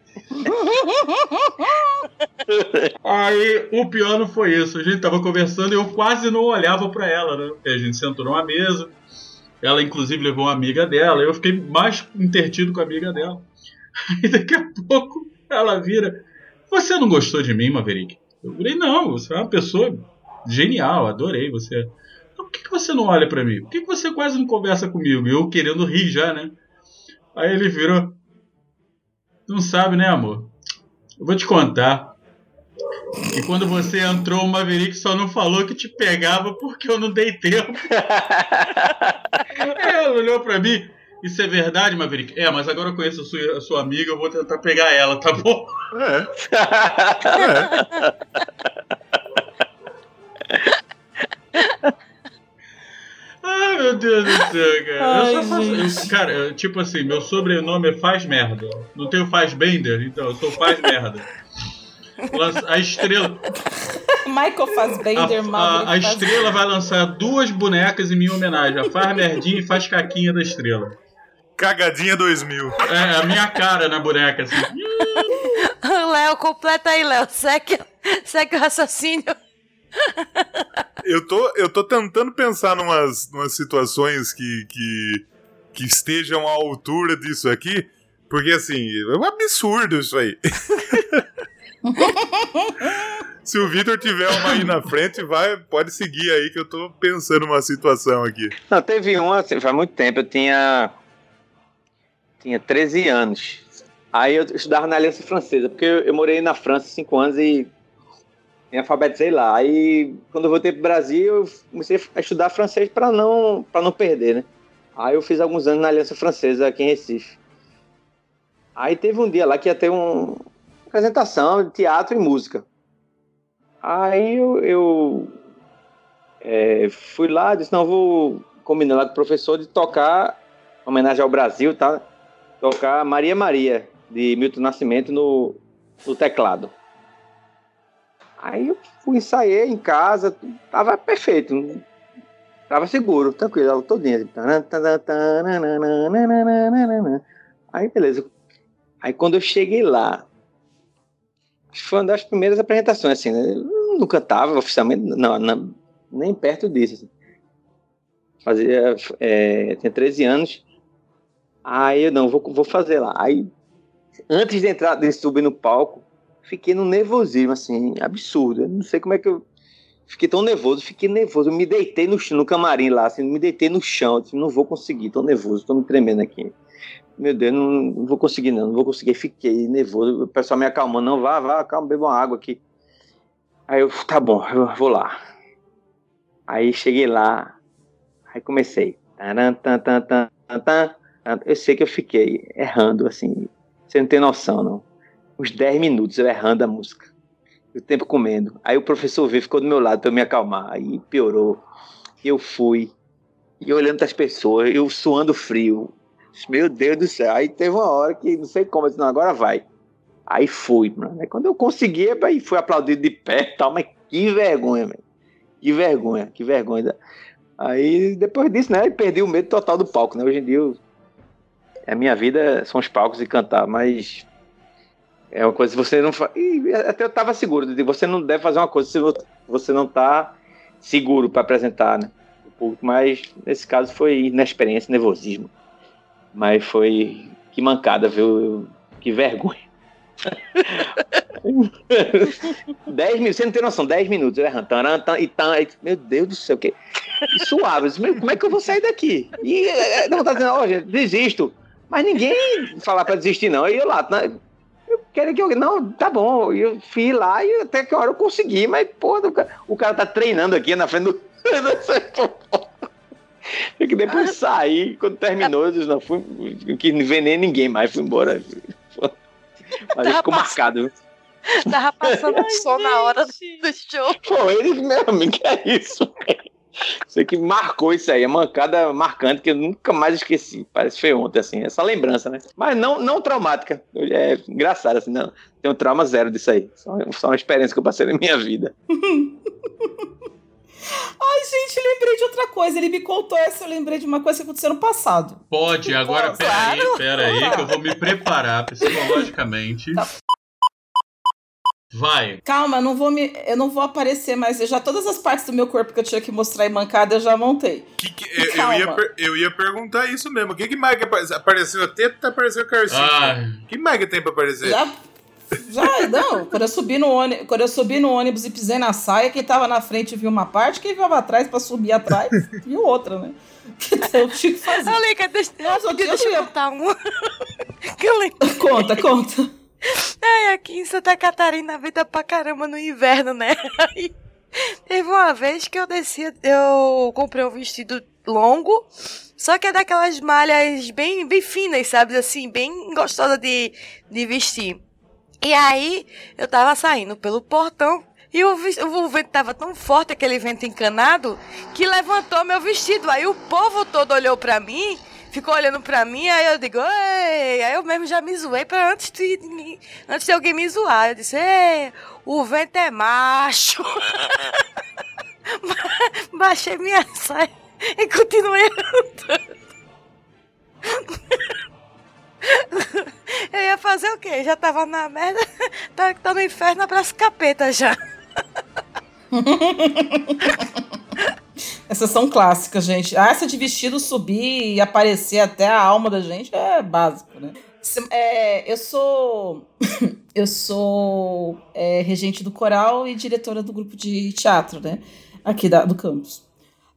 Aí o pior não foi isso. A gente tava conversando e eu quase não olhava pra ela, né? Porque a gente sentou numa mesa. Ela, inclusive, levou uma amiga dela. Eu fiquei mais intertido com a amiga dela. Aí daqui a pouco ela vira. Você não gostou de mim, Maverick? Eu falei, não, você é uma pessoa genial, adorei você. Então, por que, que você não olha pra mim? Por que, que você quase não conversa comigo? Eu querendo rir já, né? Aí ele virou. Não sabe, né, amor? Eu vou te contar. E quando você entrou, o Maverick só não falou que te pegava porque eu não dei tempo. Ela olhou pra mim. Isso é verdade, Maverick? É, mas agora eu conheço a sua, a sua amiga, eu vou tentar pegar ela, tá bom? É. Ai, meu Deus do céu, cara. Ai, eu só faço, eu- cara, eu, tipo assim, meu sobrenome é Faz Merda. Não tenho Faz Bender, então eu sou Faz Merda. a estrela, Michael Fassbender, a, a, a estrela vai lançar duas bonecas em minha homenagem. A Faz Merdinha e Faz Caquinha da estrela. Cagadinha 2000. É a minha cara na boneca, assim. Léo, completa aí, Léo. Segue, segue o raciocínio. Eu tô, eu tô tentando pensar numas, numas situações que, que, que estejam à altura disso aqui, porque assim, é um absurdo isso aí. Se o Vitor tiver uma aí na frente, vai, pode seguir aí que eu tô pensando uma situação aqui. Não, teve uma, assim, faz muito tempo, eu tinha. Tinha 13 anos. Aí eu estudava na Aliança Francesa, porque eu, eu morei na França 5 anos e me alfabetizei lá. Aí, quando eu voltei pro Brasil, eu comecei a estudar francês para não, não perder, né? Aí eu fiz alguns anos na Aliança Francesa aqui em Recife. Aí teve um dia lá que ia ter um- uma apresentação de teatro e música. Aí eu, eu é, fui lá, disse, não, vou combinar lá com o professor de tocar, em homenagem ao Brasil, tá? tocar Maria Maria, de Milton Nascimento, no, no teclado. Aí eu fui ensaiei em casa, tava perfeito, tava seguro, tranquilo, ela todinha. Assim, aí beleza. Aí quando eu cheguei lá, foi uma das primeiras apresentações, assim, né? Eu não cantava oficialmente, não, não nem perto disso. Assim. Fazia, é, tinha 13 anos, Aí eu não, vou, vou fazer lá. Aí, antes de entrar, de subir no palco, fiquei num nervosismo, assim, absurdo. Eu não sei como é que eu fiquei tão nervoso, fiquei nervoso. Eu me deitei no, no camarim lá, assim, me deitei no chão. Disse, não vou conseguir, tô nervoso, tô me tremendo aqui. Meu Deus, não, não vou conseguir, não, não vou conseguir. Fiquei nervoso. O pessoal me acalmando, não, vá, vá, calma, beba uma água aqui. Aí eu, tá bom, eu vou lá. Aí cheguei lá, aí comecei. Taran, tan, tan, tan, tan. Eu sei que eu fiquei errando, assim, você não tem noção, não. Uns 10 minutos eu errando a música. O tempo comendo. Aí o professor veio, ficou do meu lado pra eu me acalmar. Aí piorou. Eu fui. E olhando as pessoas, eu suando frio. Meu Deus do céu. Aí teve uma hora que não sei como, eu disse, não, agora vai. Aí fui, mano. Aí quando eu consegui, aí fui aplaudido de pé e tal, mas que vergonha, velho. Que vergonha, que vergonha. Aí depois disso, né, perdi o medo total do palco, né? Hoje em dia, eu- a minha vida são os palcos e cantar, mas é uma coisa que você não faz. Até eu tava seguro, você não deve fazer uma coisa se vo- você não tá seguro para apresentar, né? o público. Mas nesse caso foi inexperiência, nervosismo. Mas foi que mancada, viu? Que vergonha. 10 minutos, você não tem noção, 10 minutos, errando, taran, tan, e meu Deus do céu, que suave, como é que eu vou sair daqui? E é, não tá dizendo, ó, gente, desisto, mas ninguém falar pra desistir não, aí eu lá, tá, eu quero que alguém, não, tá bom, e eu fui lá e até que hora eu consegui, mas, pô, o cara, o cara tá treinando aqui na frente do... E que depois saí, quando terminou, eu disse, não, fui, não quis nem ninguém mais, fui embora. Mas ficou marcado? Tava passando som na hora do show. Pô, eles, meu amigo, que é isso? Sei que marcou isso aí, é mancada marcante que eu nunca mais esqueci. Parece que foi ontem, assim, essa lembrança, né? Mas não, não traumática. É engraçado, assim, não. Tenho trauma zero disso aí. Só, só uma experiência que eu passei na minha vida. Ai, gente, lembrei de outra coisa. Ele me contou essa, eu lembrei de uma coisa que aconteceu no passado. Pode, agora peraí, claro. peraí, que eu vou me preparar psicologicamente. Vai. Calma, eu não vou me, eu não vou aparecer, mas eu já todas as partes do meu corpo que eu tinha que mostrar em mancada eu já montei. Eu, eu Calma. ia, per- eu ia perguntar isso mesmo. O que, que mais que apare- apareceu? A teta apareceu a carcinha. Ai. O que mais que tem pra aparecer? Já, já, não. Quando eu subi no ônibus, quando eu subi no ônibus e pisei na saia, quem tava na frente viu uma parte, quem viu atrás pra subir atrás viu outra, né? Então eu tinha que fazer. Deixa, Nossa, deixa eu eu contar que eu lembro. Conta, conta. Ai, aqui em Santa Catarina, vida pra caramba no inverno, né? Aí, teve uma vez que eu desci, eu comprei um vestido longo, só que é daquelas malhas bem, bem finas, sabe? Assim, bem gostosa de, de vestir. E aí, eu tava saindo pelo portão e o, o vento tava tão forte, aquele vento encanado, que levantou meu vestido. Aí o povo todo olhou pra mim, ficou olhando pra mim, aí eu digo, ei, aí eu mesmo já me zoei pra antes de, antes de alguém me zoar. Eu disse, ei, o vento é macho. Baixei minha saia e continuei andando. Eu ia fazer o quê? Já tava na merda, tá, tá no inferno, abraço capeta já. Essas são clássicas, gente. Ah, essa de vestido subir e aparecer até a alma da gente é básico, né? É, eu sou. eu sou é, regente do coral e diretora do grupo de teatro, né? Aqui da- do campus.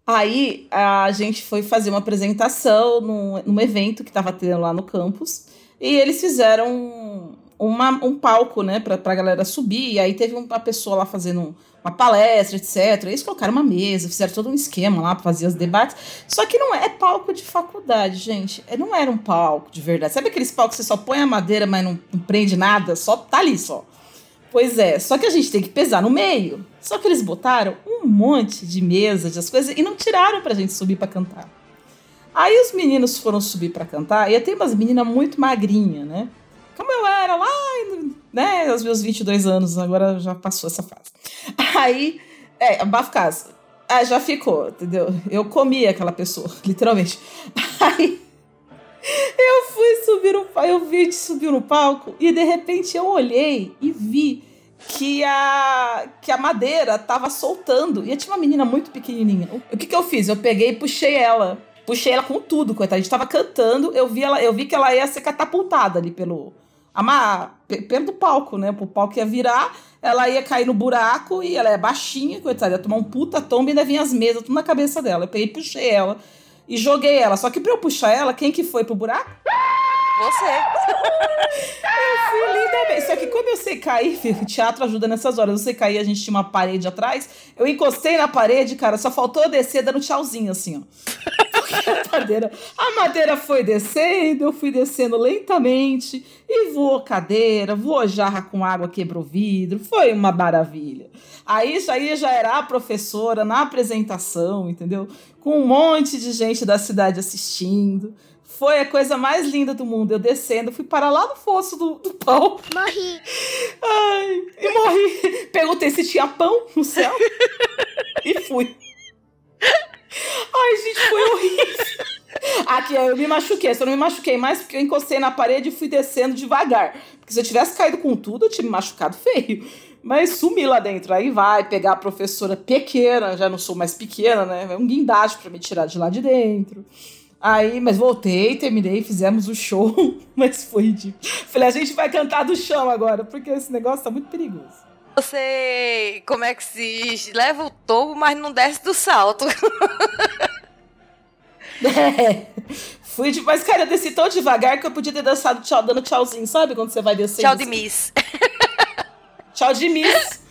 Aí a gente foi fazer uma apresentação num, num evento que estava tendo lá no campus. E eles fizeram uma, um palco, né, pra, pra galera subir. E aí teve uma pessoa lá fazendo uma palestra, etc. Eles colocaram uma mesa, fizeram todo um esquema lá pra fazer os debates. Só que não é, é palco de faculdade, gente. É, não era um palco de verdade. Sabe aqueles palcos que você só põe a madeira, mas não, não prende nada? Só tá ali só. Pois é, só que a gente tem que pesar no meio. Só que eles botaram um monte de mesa, de as coisas, e não tiraram pra gente subir pra cantar. Aí os meninos foram subir pra cantar, e tenho umas meninas muito magrinhas, né? Como eu era lá, né, aos meus 22 anos, agora já passou essa fase. Aí, é, abafo caso. Ah, já ficou, entendeu? Eu comi aquela pessoa, literalmente. Aí eu fui subir no palco, eu vi de subir no palco e de repente eu olhei e vi que a, que a madeira tava soltando. E tinha uma menina muito pequenininha. O que que eu fiz? Eu peguei e puxei ela. Puxei ela com tudo, coitada. A gente tava cantando, eu vi, ela, eu vi que ela ia ser catapultada ali pelo. Ama, pe- pelo do palco, né? O palco ia virar, ela ia cair no buraco e ela é baixinha, coitada, ia tomar um puta tomba e ainda vinha as mesas tudo na cabeça dela. Eu peguei e puxei ela e joguei ela. Só que pra eu puxar ela, quem que foi pro buraco? Você. Eu fui lindamente. Só que como eu sei cair, filho, o teatro ajuda nessas horas. Eu sei cair, a gente tinha uma parede atrás. Eu encostei na parede, cara, só faltou eu descer dando tchauzinho, assim, ó. Porque a madeira, a madeira foi descendo, eu fui descendo lentamente. E voou cadeira, voou jarra com água, quebrou vidro. Foi uma maravilha. Aí isso aí já era a professora na apresentação, entendeu? Com um monte de gente da cidade assistindo. Foi a coisa mais linda do mundo. Eu descendo, fui parar lá no fosso do, do pau. Morri. Ai, e morri. Perguntei se tinha pão no céu. e fui. Ai, gente, foi horrível. Aqui, eu me machuquei. Só não me machuquei mais porque eu encostei na parede e fui descendo devagar. Porque se eu tivesse caído com tudo, eu tinha me machucado feio. Mas sumi lá dentro. Aí vai pegar a professora pequena, já não sou mais pequena, né? É um guindaste pra me tirar de lá de dentro. Aí, mas voltei, terminei, fizemos o show, mas foi ridículo. Falei, a gente vai cantar do chão agora, porque esse negócio tá muito perigoso. Você, como é que se diz? Leva o tombo, mas não desce do salto. É. Fui de... Mas, cara, eu desci tão devagar que eu podia ter dançado tchau, dando tchauzinho, sabe? Quando você vai descendo. Tchau de assim. miss. Tchau de miss.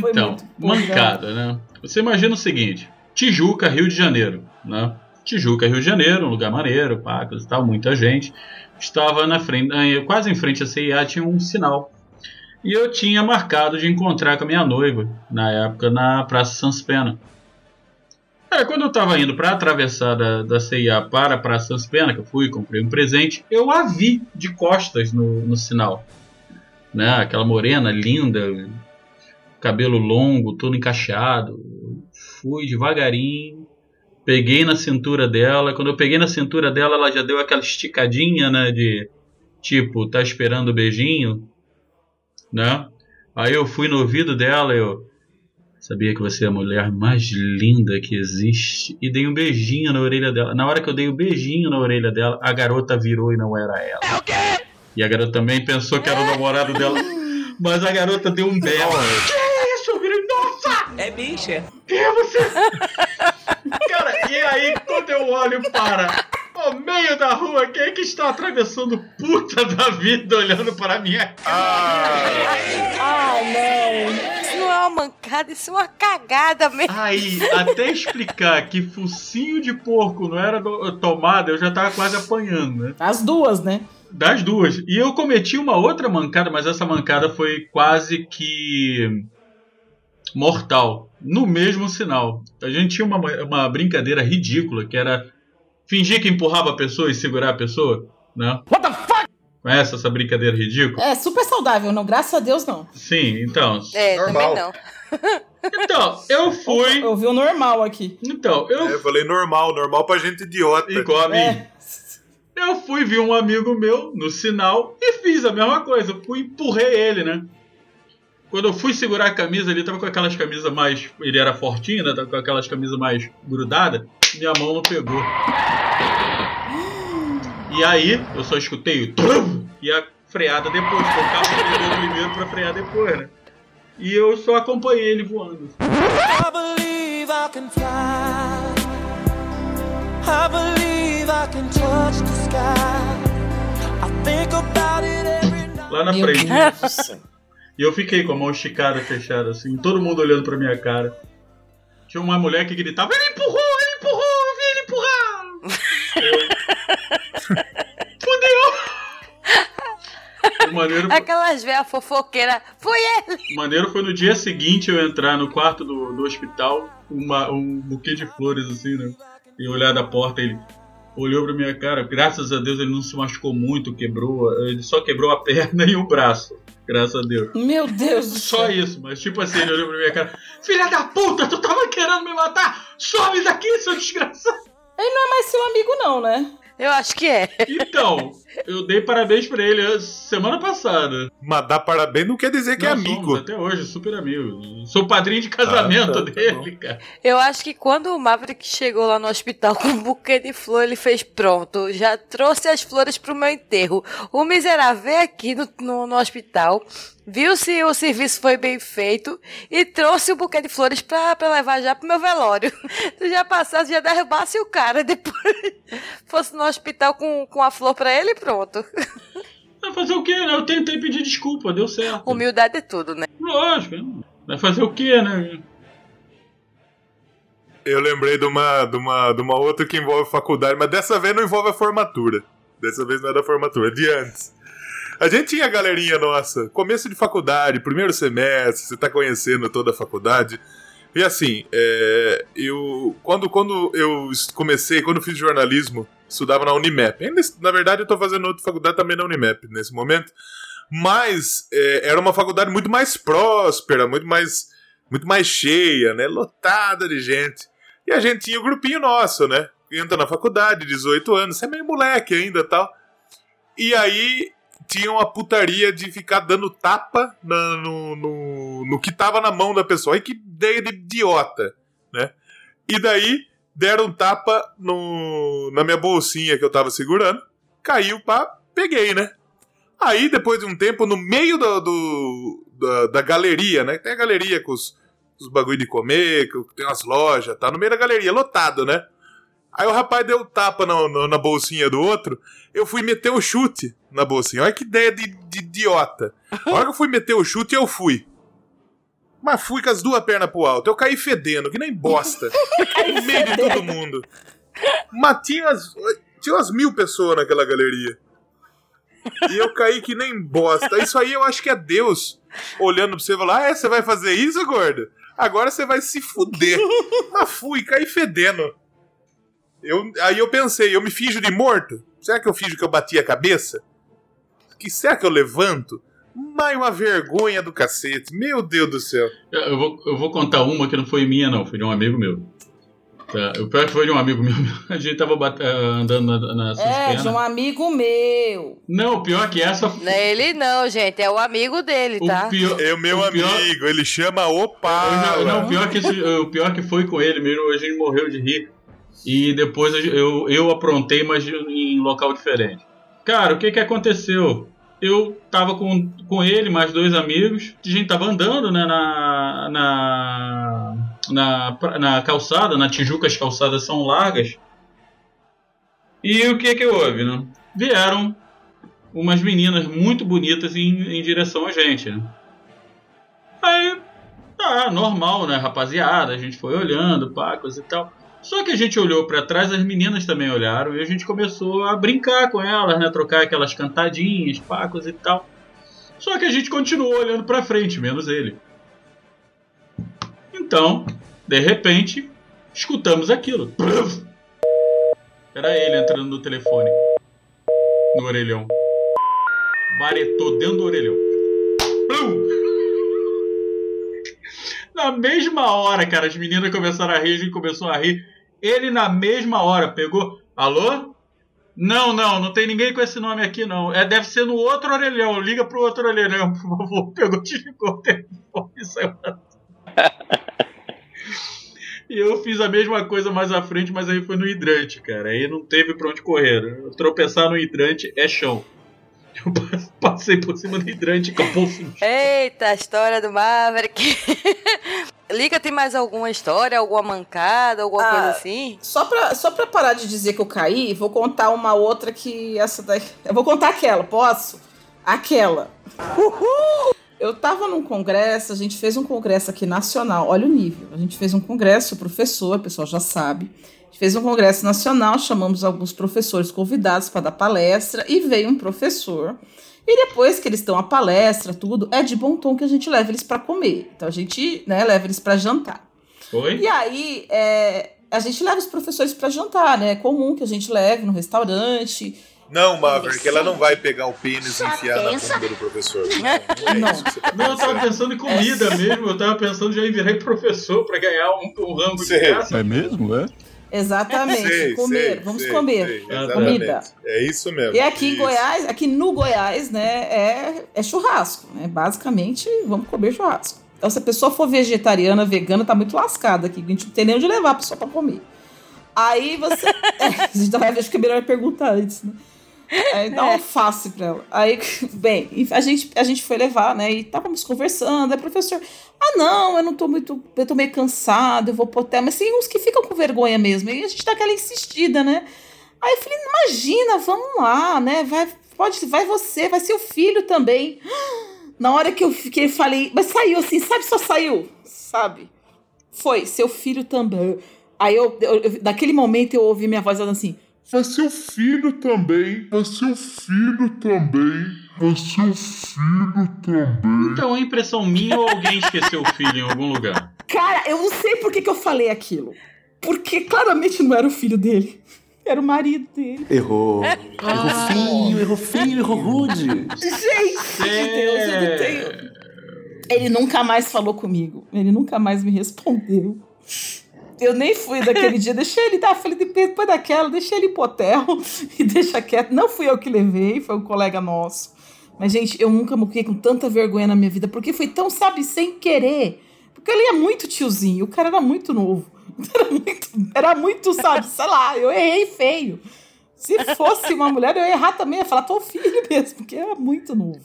Foi Então, mancada, né? Você imagina o seguinte: Tijuca, Rio de Janeiro, né? Tijuca, Rio de Janeiro, um lugar maneiro, pacas e tal, muita gente. Estava na frente, quase em frente à CIA, tinha um sinal. E eu tinha marcado de encontrar com a minha noiva, na época, na Praça Sans Pena. É, quando eu estava indo para atravessar da, da CIA para a Praça Sans Pena, que eu fui, comprei um presente, eu a vi de costas no, no sinal. Né? Aquela morena linda, cabelo longo, todo encaixado. Fui devagarinho, peguei na cintura dela. Quando eu peguei na cintura dela, ela já deu aquela esticadinha, né? De tipo, tá esperando o beijinho, né? Aí eu fui no ouvido dela, eu sabia que você é a mulher mais linda que existe e dei um beijinho na orelha dela. Na hora que eu dei o um beijinho na orelha dela, a garota virou e não era ela. É o quê? E a garota também pensou que era o namorado dela, mas a garota deu um belo. Que é isso? Eu virei, nossa! É bicha. Quem é você? Cara, e aí quando eu olho para o meio da rua, quem é que está atravessando puta da vida olhando para minha cara? Ah, não. Isso não é uma mancada, isso é uma cagada mesmo. Aí, até explicar que focinho de porco não era do- tomada, eu já tava quase apanhando, né? As duas, né? Das duas. E eu cometi uma outra mancada, mas essa mancada foi quase que mortal. No mesmo sinal. A gente tinha uma, uma brincadeira ridícula que era fingir que empurrava a pessoa e segurar a pessoa, né? What the fuck? Conhece essa brincadeira ridícula? É super saudável, não. Graças a Deus, não. Sim, então. É, Normal. também não. Então, eu fui. Eu vi o normal aqui. Então, eu É, eu falei normal, normal pra gente idiota. igual a mim. É. Eu fui ver um amigo meu no sinal e fiz a mesma coisa. Eu fui empurrei ele, né? Quando eu fui segurar a camisa, ele tava com aquelas camisas mais. Ele era fortinho, né? Tava com aquelas camisas mais grudadas. Minha mão não pegou. E aí, eu só escutei o trum e a freada depois. porque O carro pegou primeiro pra frear depois, né? E eu só acompanhei ele voando. I believe I can fly. I believe I can touch the sky. I think about it every night. Lá na frente. E eu fiquei com a mão esticada, fechada, assim, todo mundo olhando pra minha cara. Tinha uma mulher que gritava: Ele empurrou, ele empurrou, eu vi ele empurrar! Eu- Fudeu! Maneiro, Aquelas velhas fofoqueiras. Foi ele! o maneiro foi no dia seguinte eu entrar no quarto do, do hospital, uma- um buquê de flores, assim, né? E olhar da porta, ele olhou pra minha cara. Graças a Deus ele não se machucou muito, quebrou. Ele só quebrou a perna e o braço. Graças a Deus. Meu Deus do Só céu. isso, mas tipo assim, ele olhou pra minha cara: Filha da puta, tu tava querendo me matar? Some daqui, seu desgraçado! Ele não é mais seu amigo, não, né? Eu acho que é. Então, eu dei parabéns pra ele eh, semana passada. Mas dar parabéns não quer dizer que é Nós amigo. somos até hoje, super amigo. Sou padrinho de casamento Ah, tá, tá dele, cara. Eu acho que quando o Maverick chegou lá no hospital com um buquê de flor, ele fez pronto. Já trouxe as flores pro meu enterro. O miserável veio aqui no, no, no hospital, viu se o serviço foi bem feito e trouxe o buquê de flores pra, pra levar já pro meu velório. Se já passasse, já derrubasse o cara. Depois fosse no hospital com, com a flor pra ele e pronto. Vai fazer o quê, né? Eu tentei pedir desculpa, deu certo. Humildade é tudo, né? Lógico, né? vai fazer o quê, né? Eu lembrei de uma, de, uma, de uma outra que envolve faculdade, mas dessa vez não envolve a formatura. Dessa vez não é da formatura, é de antes. A gente tinha a galerinha nossa, começo de faculdade, primeiro semestre, você tá conhecendo toda a faculdade. E assim, é, eu quando, quando eu comecei, quando eu fiz jornalismo, estudava na Unimap. Ainda, na verdade, eu tô fazendo outra faculdade também na Unimap nesse momento. Mas é, era uma faculdade muito mais próspera, muito mais, muito mais cheia, né? Lotada de gente. E a gente tinha o grupinho nosso, né? Entra na faculdade, 18 anos, você é meio moleque ainda tal. E aí tinha uma putaria de ficar dando tapa na- no, no, no que tava na mão da pessoa. E que ideia de idiota, né? E daí deram tapa no, na minha bolsinha que eu tava segurando. Caiu, pá, peguei, né? Aí, depois de um tempo, no meio do, do- da, da galeria, né? Tem a galeria com os, os bagulho de comer, tem umas lojas, tá? No meio da galeria, lotado, né? Aí o rapaz deu tapa na, na, na bolsinha do outro, eu fui meter o chute na bolsinha. Olha que ideia de, de idiota. A hora que eu fui meter o chute, eu fui. Mas fui com as duas pernas pro alto. Eu caí fedendo, que nem bosta. no meio de todo mundo. Mas tinha umas, tinha umas mil pessoas naquela galeria. E eu caí que nem bosta. Isso aí eu acho que é Deus olhando pra você e falando: Ah, é, você vai fazer isso, gordo? Agora você vai se fuder. Mas fui, caí fedendo. Eu, aí eu pensei, eu me finjo de morto? Será que eu finjo que eu bati a cabeça? Que será que eu levanto? Mas uma vergonha do cacete. Meu Deus do céu. Eu vou, eu vou contar uma que não foi minha, não, foi de um amigo meu. Tá, o pior é que foi de um amigo meu. A gente tava bate- eh, andando na, na É, de um amigo meu. Não, o pior é que essa. Não é ele não, gente. É o amigo dele, O tá? pior, É o meu o pior- amigo, ele chama Opala. não, o pior, que esse- o pior que foi com ele mesmo, a gente morreu de rir. E depois eu, eu, aprontei, mas em local diferente. Cara, o que que aconteceu? Eu tava com, com ele, mais dois amigos. A gente tava andando, né, na, na, na, na calçada, na Tijuca as calçadas são largas. E o que que houve, né? Vieram umas meninas muito bonitas em, em direção a gente, né? Aí Tá, normal, né, rapaziada? A gente foi olhando, pá, coisa e tal. Só que a gente olhou pra trás, as meninas também olharam e a gente começou a brincar com elas, né? Trocar aquelas cantadinhas, pá, coisa e tal. Só que a gente continuou olhando pra frente, menos ele. Então, de repente, escutamos aquilo. Era ele entrando no telefone. No orelhão. Baretou dentro do orelhão. Plum! Na mesma hora, cara, as meninas começaram a rir, a gente começou a rir. Ele na mesma hora pegou. Alô? Não, não, não tem ninguém com esse nome aqui, não. É, deve ser no outro orelhão. Liga pro outro orelhão, por favor. Pegou, desligou o telefone e saiu. E eu fiz a mesma coisa mais à frente, mas aí foi no hidrante, cara. Aí não teve pra onde correr. Tropeçar no hidrante é chão. Eu passei por cima do hidrante com a bolsa no chão. Eita, a história do Maverick. Liga, tem mais alguma história, alguma mancada, alguma Ah, coisa assim? Só pra, só pra parar de dizer que eu caí, vou contar uma outra que essa daí. Eu vou contar aquela, posso? Aquela. Uhul! Eu tava num congresso, a gente fez um congresso aqui nacional, olha o nível. A gente fez um congresso, o professor, o pessoal já sabe. Fez um congresso nacional, chamamos alguns professores convidados para dar palestra e veio um professor. E depois que eles dão a palestra, tudo, é de bom tom que a gente leva eles para comer. Então a gente, né, leva eles para jantar. Foi? E aí, é, a gente leva os professores para jantar, né? É comum que a gente leve no restaurante. Não, Maverick, ela não vai pegar o pênis e enfiar na bunda do professor. Não, não é tá Não, eu tava pensando. em comida mesmo. Eu tava pensando já em virar professor pra ganhar um, um rango de graça. É mesmo, é? Exatamente, Sei, comer, sei, vamos sei, comer. Comida. É isso mesmo. E aqui em. Goiás, aqui no Goiás, né, é, é churrasco, né? Basicamente, vamos comer churrasco. Então, se a pessoa for vegetariana, vegana, tá muito lascada aqui. A gente não tem nem onde levar a pessoa pra comer. Aí você. É, a gente vai- acho que é melhor perguntar antes, né? Aí dá um alface pra ela. Aí, bem, a gente, a gente foi levar, né? E estávamos conversando. Aí professor, ah, não, eu não tô muito. Eu tô meio cansado, eu vou pro hotel. Mas tem uns que ficam com vergonha mesmo. E a gente dá aquela insistida, né? Aí eu falei, imagina, vamos lá, né? Vai, pode, vai você, vai seu filho também. Na hora que eu fiquei, falei, mas saiu assim, sabe? Só saiu, sabe? Foi, seu filho também. Aí eu, eu- eu- naquele momento eu ouvi minha voz falando assim: É seu filho também. É seu filho também. É seu filho também. Então, é impressão minha ou alguém esqueceu o filho em algum lugar? Cara, eu não sei por que, que eu falei aquilo. Porque claramente não era o filho dele. Era o marido dele. Errou. Errou feio, errou feio, errou rude. Gente de Deus, eu não tenho. Ele nunca mais falou comigo. Ele nunca mais me respondeu. Eu nem fui daquele dia, deixei ele dar, falei, depois daquela, deixei ele pro hotel e deixa quieto. Não fui eu que levei, foi um colega nosso. Mas, gente, eu nunca fiquei com tanta vergonha na minha vida, porque foi tão, sabe, sem querer. Porque ele é muito tiozinho, o cara era muito novo. Era muito, era muito, sabe, sei lá, eu errei feio. Se fosse uma mulher, eu ia errar também, ia falar, tô filho mesmo, porque era muito novo.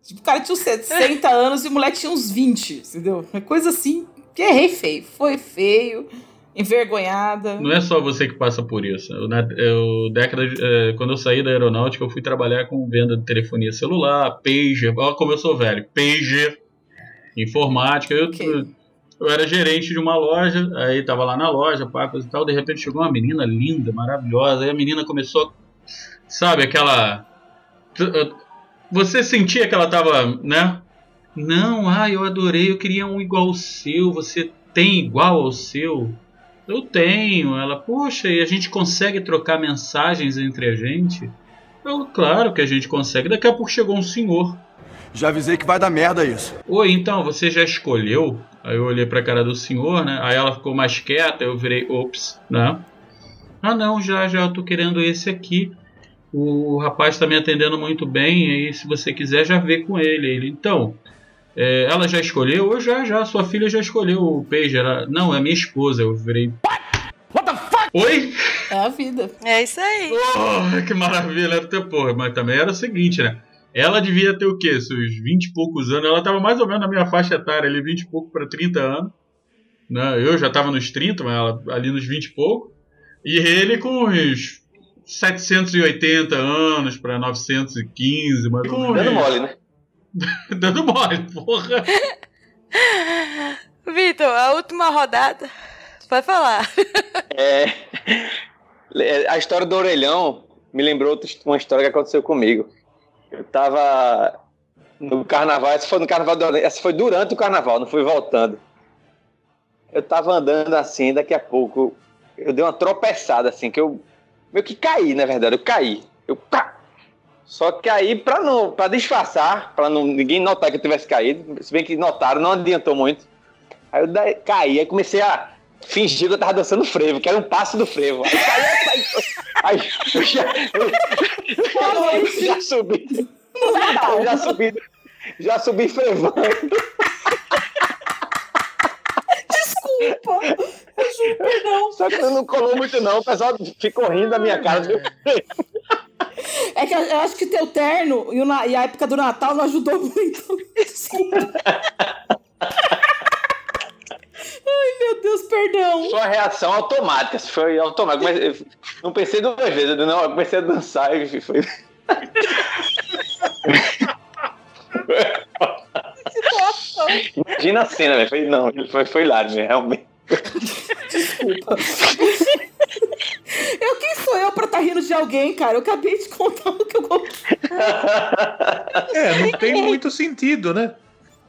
Tipo, o cara tinha uns 60 anos e o moleque tinha uns 20, entendeu? Uma coisa assim, que errei feio. Foi feio, envergonhada. Não é só você que passa por isso. Eu, na, eu, década de- eh, quando eu saí da aeronáutica, eu fui trabalhar com venda de telefonia celular, pager. Olha como eu sou velho. Pager, informática. Eu, Ok. eu era gerente de uma loja, aí tava lá na loja, pá, coisa e tal. De repente chegou uma menina linda, maravilhosa. Aí a menina começou, sabe, aquela. Você sentia que ela tava, né? Não, ah, eu adorei, eu queria um igual ao seu. Você tem igual ao seu? Eu tenho. Ela, poxa, e a gente consegue trocar mensagens entre a gente? Eu, claro que a gente consegue. Daqui a pouco chegou um senhor. Já avisei que vai dar merda isso. Oi, então, você já escolheu? Aí eu olhei pra cara do senhor, né? Aí ela ficou mais quieta, eu virei, ops, né? Ah, não, já, já, eu tô querendo esse aqui. O rapaz tá me atendendo muito bem, aí se você quiser, já vê com ele. Ele, então, é, ela já escolheu? Eu já, já, sua filha já escolheu o pager. Ela, não, é minha esposa. Eu virei, What the fuck? oi? É a vida. É isso aí. Oh, que maravilha, era ter porra. Mas também era o seguinte, né? Ela devia ter o quê? Seus 20 e poucos anos. Ela tava mais ou menos na minha faixa etária, ali, 20 e pouco para 30 anos. Né? Eu já tava nos 30, mas ela ali nos 20 e pouco. E ele com uns 780 anos para 915, mais ou menos. Dando mole, né? Dando mole, porra. Vitor, a última rodada. Pode falar. É, a história do orelhão me lembrou uma história que aconteceu comigo. Eu tava no carnaval, essa foi no carnaval, do Orelhão, essa foi durante o carnaval, não foi voltando. Eu tava andando assim, daqui a pouco eu dei uma tropeçada, assim, que eu meio que caí, na verdade, eu caí. Eu pá! Só que aí, pra, não, pra disfarçar, pra não, ninguém notar que eu tivesse caído, se bem que notaram, não adiantou muito. Aí eu daí, caí, aí comecei a fingir que eu tava dançando frevo, que era um passo do frevo. Aí, caí, aí, aí eu já, eu, eu já subi. Eu já subi, já subi frevando. Desculpa. Eu juro, perdão. Só que não colou muito, não. O pessoal ficou rindo da minha cara. viu? É que eu acho que teu terno e, na- e a época do Natal não ajudou muito. Desculpa. Ai, meu Deus, perdão. Uma reação automática, foi automática. Mas não pensei duas vezes, não, eu comecei a dançar e foi. Imagina a cena, velho. Foi, não, foi, foi hilário, né, realmente. Desculpa. Eu, quem sou eu pra estar rindo de alguém, cara? Eu acabei de contar o que eu contei. É, não tem muito sentido, né?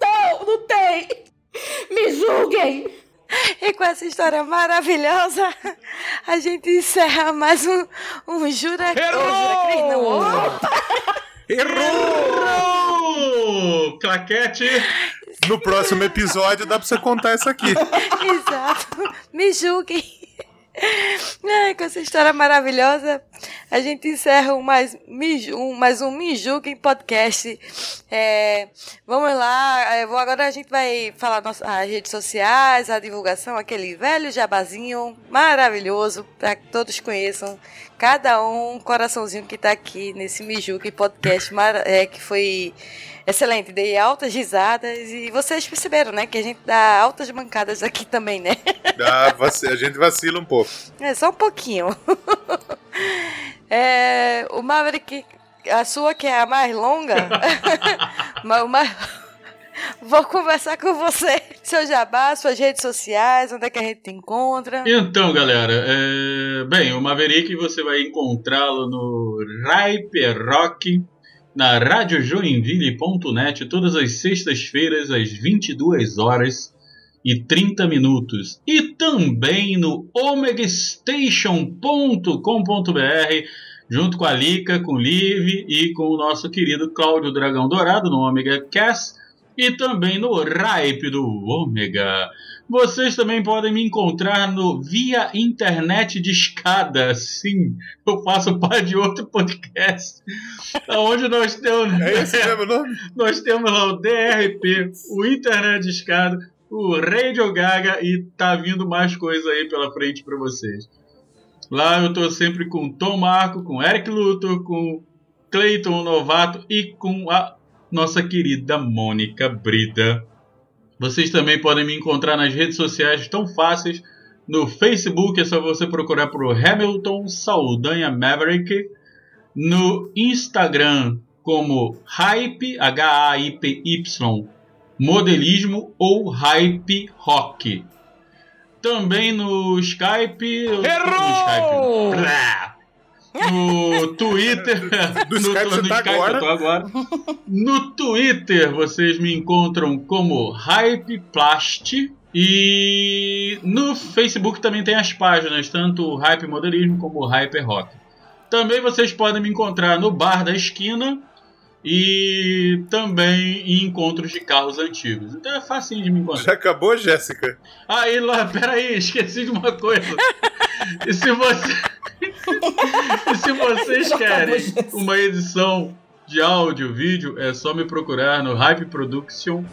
Não, não tem. Me julguem. E com essa história maravilhosa, a gente encerra mais um, um Jura... Errou! Jura não. Opa! Errou! Claquete! No próximo episódio dá pra você contar essa aqui. Exato. Me julguem. Ai, com essa história maravilhosa, a gente encerra um mais, um, mais um Me podcast. É, vamos lá, é, vou- agora a gente vai falar nossas as redes sociais, a divulgação, aquele velho jabazinho maravilhoso, para que todos conheçam. Cada um, coraçãozinho que tá aqui nesse Me Julguem podcast, é, que foi excelente. Dei altas risadas e vocês perceberam, né, que a gente dá altas bancadas aqui também, né? Dá, a gente vacila um pouco. É, só um pouquinho. É, o Maverick, a sua que é a mais longa, mas o mais... Vou conversar com você. Seu jabá, suas redes sociais, onde é que a gente te encontra. Então, galera, é, bem, o Maverick você vai encontrá-lo no Hyper Rock, na radiojoinville.net, todas as sextas-feiras, às 22 horas e 30 minutos. E também no omegastation.com.br, junto com a Lica, com o Liv e com o nosso querido Cláudio Dragão Dourado, no Omega Cast, e também no Ripe do Ômega. Vocês também podem me encontrar no Via Internet de Escada. Sim, eu faço parte de outro podcast. Onde nós temos. É esse mesmo nome? Nós temos lá o DRP, o Internet de Escada, o Radio Gaga e tá vindo mais coisa aí pela frente para vocês. Lá eu tô sempre com Tom Marco, com Eric Luthor, com Clayton Novato e com a nossa querida Mônica Brida. Vocês também podem me encontrar nas redes sociais tão fáceis. No Facebook é só você procurar por Hamilton Saldanha Maverick. No Instagram como Hype, H-A-I-P-Y, Modelismo ou Hype Rock. Também no Skype. Errou! No, Skype, Blá. No Twitter. Do no, Skype você no tá agora. eu tô agora. No Twitter vocês me encontram como Hypeplast. E no Facebook também tem as páginas, tanto o Hype Modelismo como o Hyper Rock. Também vocês podem me encontrar no Bar da Esquina e também em encontros de carros antigos. Então é facinho de me encontrar. Já acabou, Jéssica? Aí, lá, peraí, esqueci de uma coisa. E se você. e se vocês Já querem acabou, uma edição de áudio, vídeo, é só me procurar no Hype Production.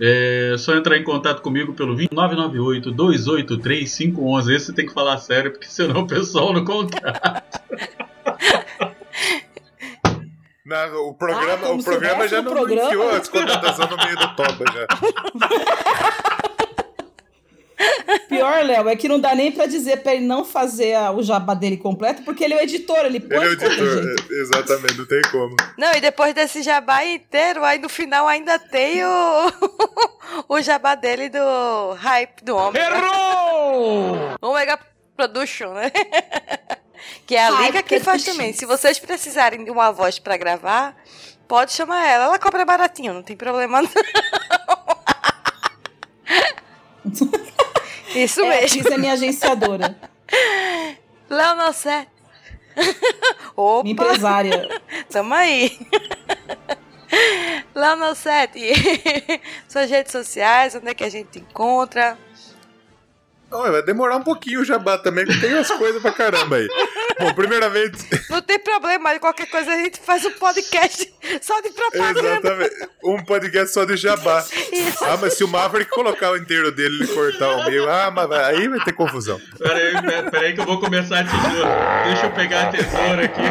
É só entrar em contato comigo pelo 998 283 511. Esse você tem que falar sério, porque senão o pessoal não contrata. Não, o programa, Ah, o programa já não programa. enfiou as contratações no meio do toba já. Pior, Léo, é que não dá nem pra dizer pra ele não fazer a- o jabá dele completo, porque ele é o editor, ele põe Ele é o editor, é, exatamente, não tem como. Não, e depois desse jabá inteiro, aí no final ainda tem o, o jabá dele do hype do homem. Errou! Omega Production, né? Que é a Liga que faz também. Se vocês precisarem de uma voz pra gravar, pode chamar ela. Ela cobra baratinho, não tem problema não. Isso É, mesmo. Cris é minha agenciadora. Leonossete. Opa! Minha empresária. Tamo aí. Leonossete, suas redes sociais, onde é que a gente te encontra? Olha, vai demorar um pouquinho o jabá também, que tem umas coisas pra caramba aí. Bom, primeiramente, Não tem problema, aí qualquer coisa a gente faz um podcast só de propaganda. exatamente, um podcast só de jabá. Isso. Ah, mas se o Maverick colocar o inteiro dele e cortar o meio, ah, mas aí vai ter confusão. Pera aí, pera- pera aí que eu vou começar a tesoura. Deixa eu pegar a tesoura aqui.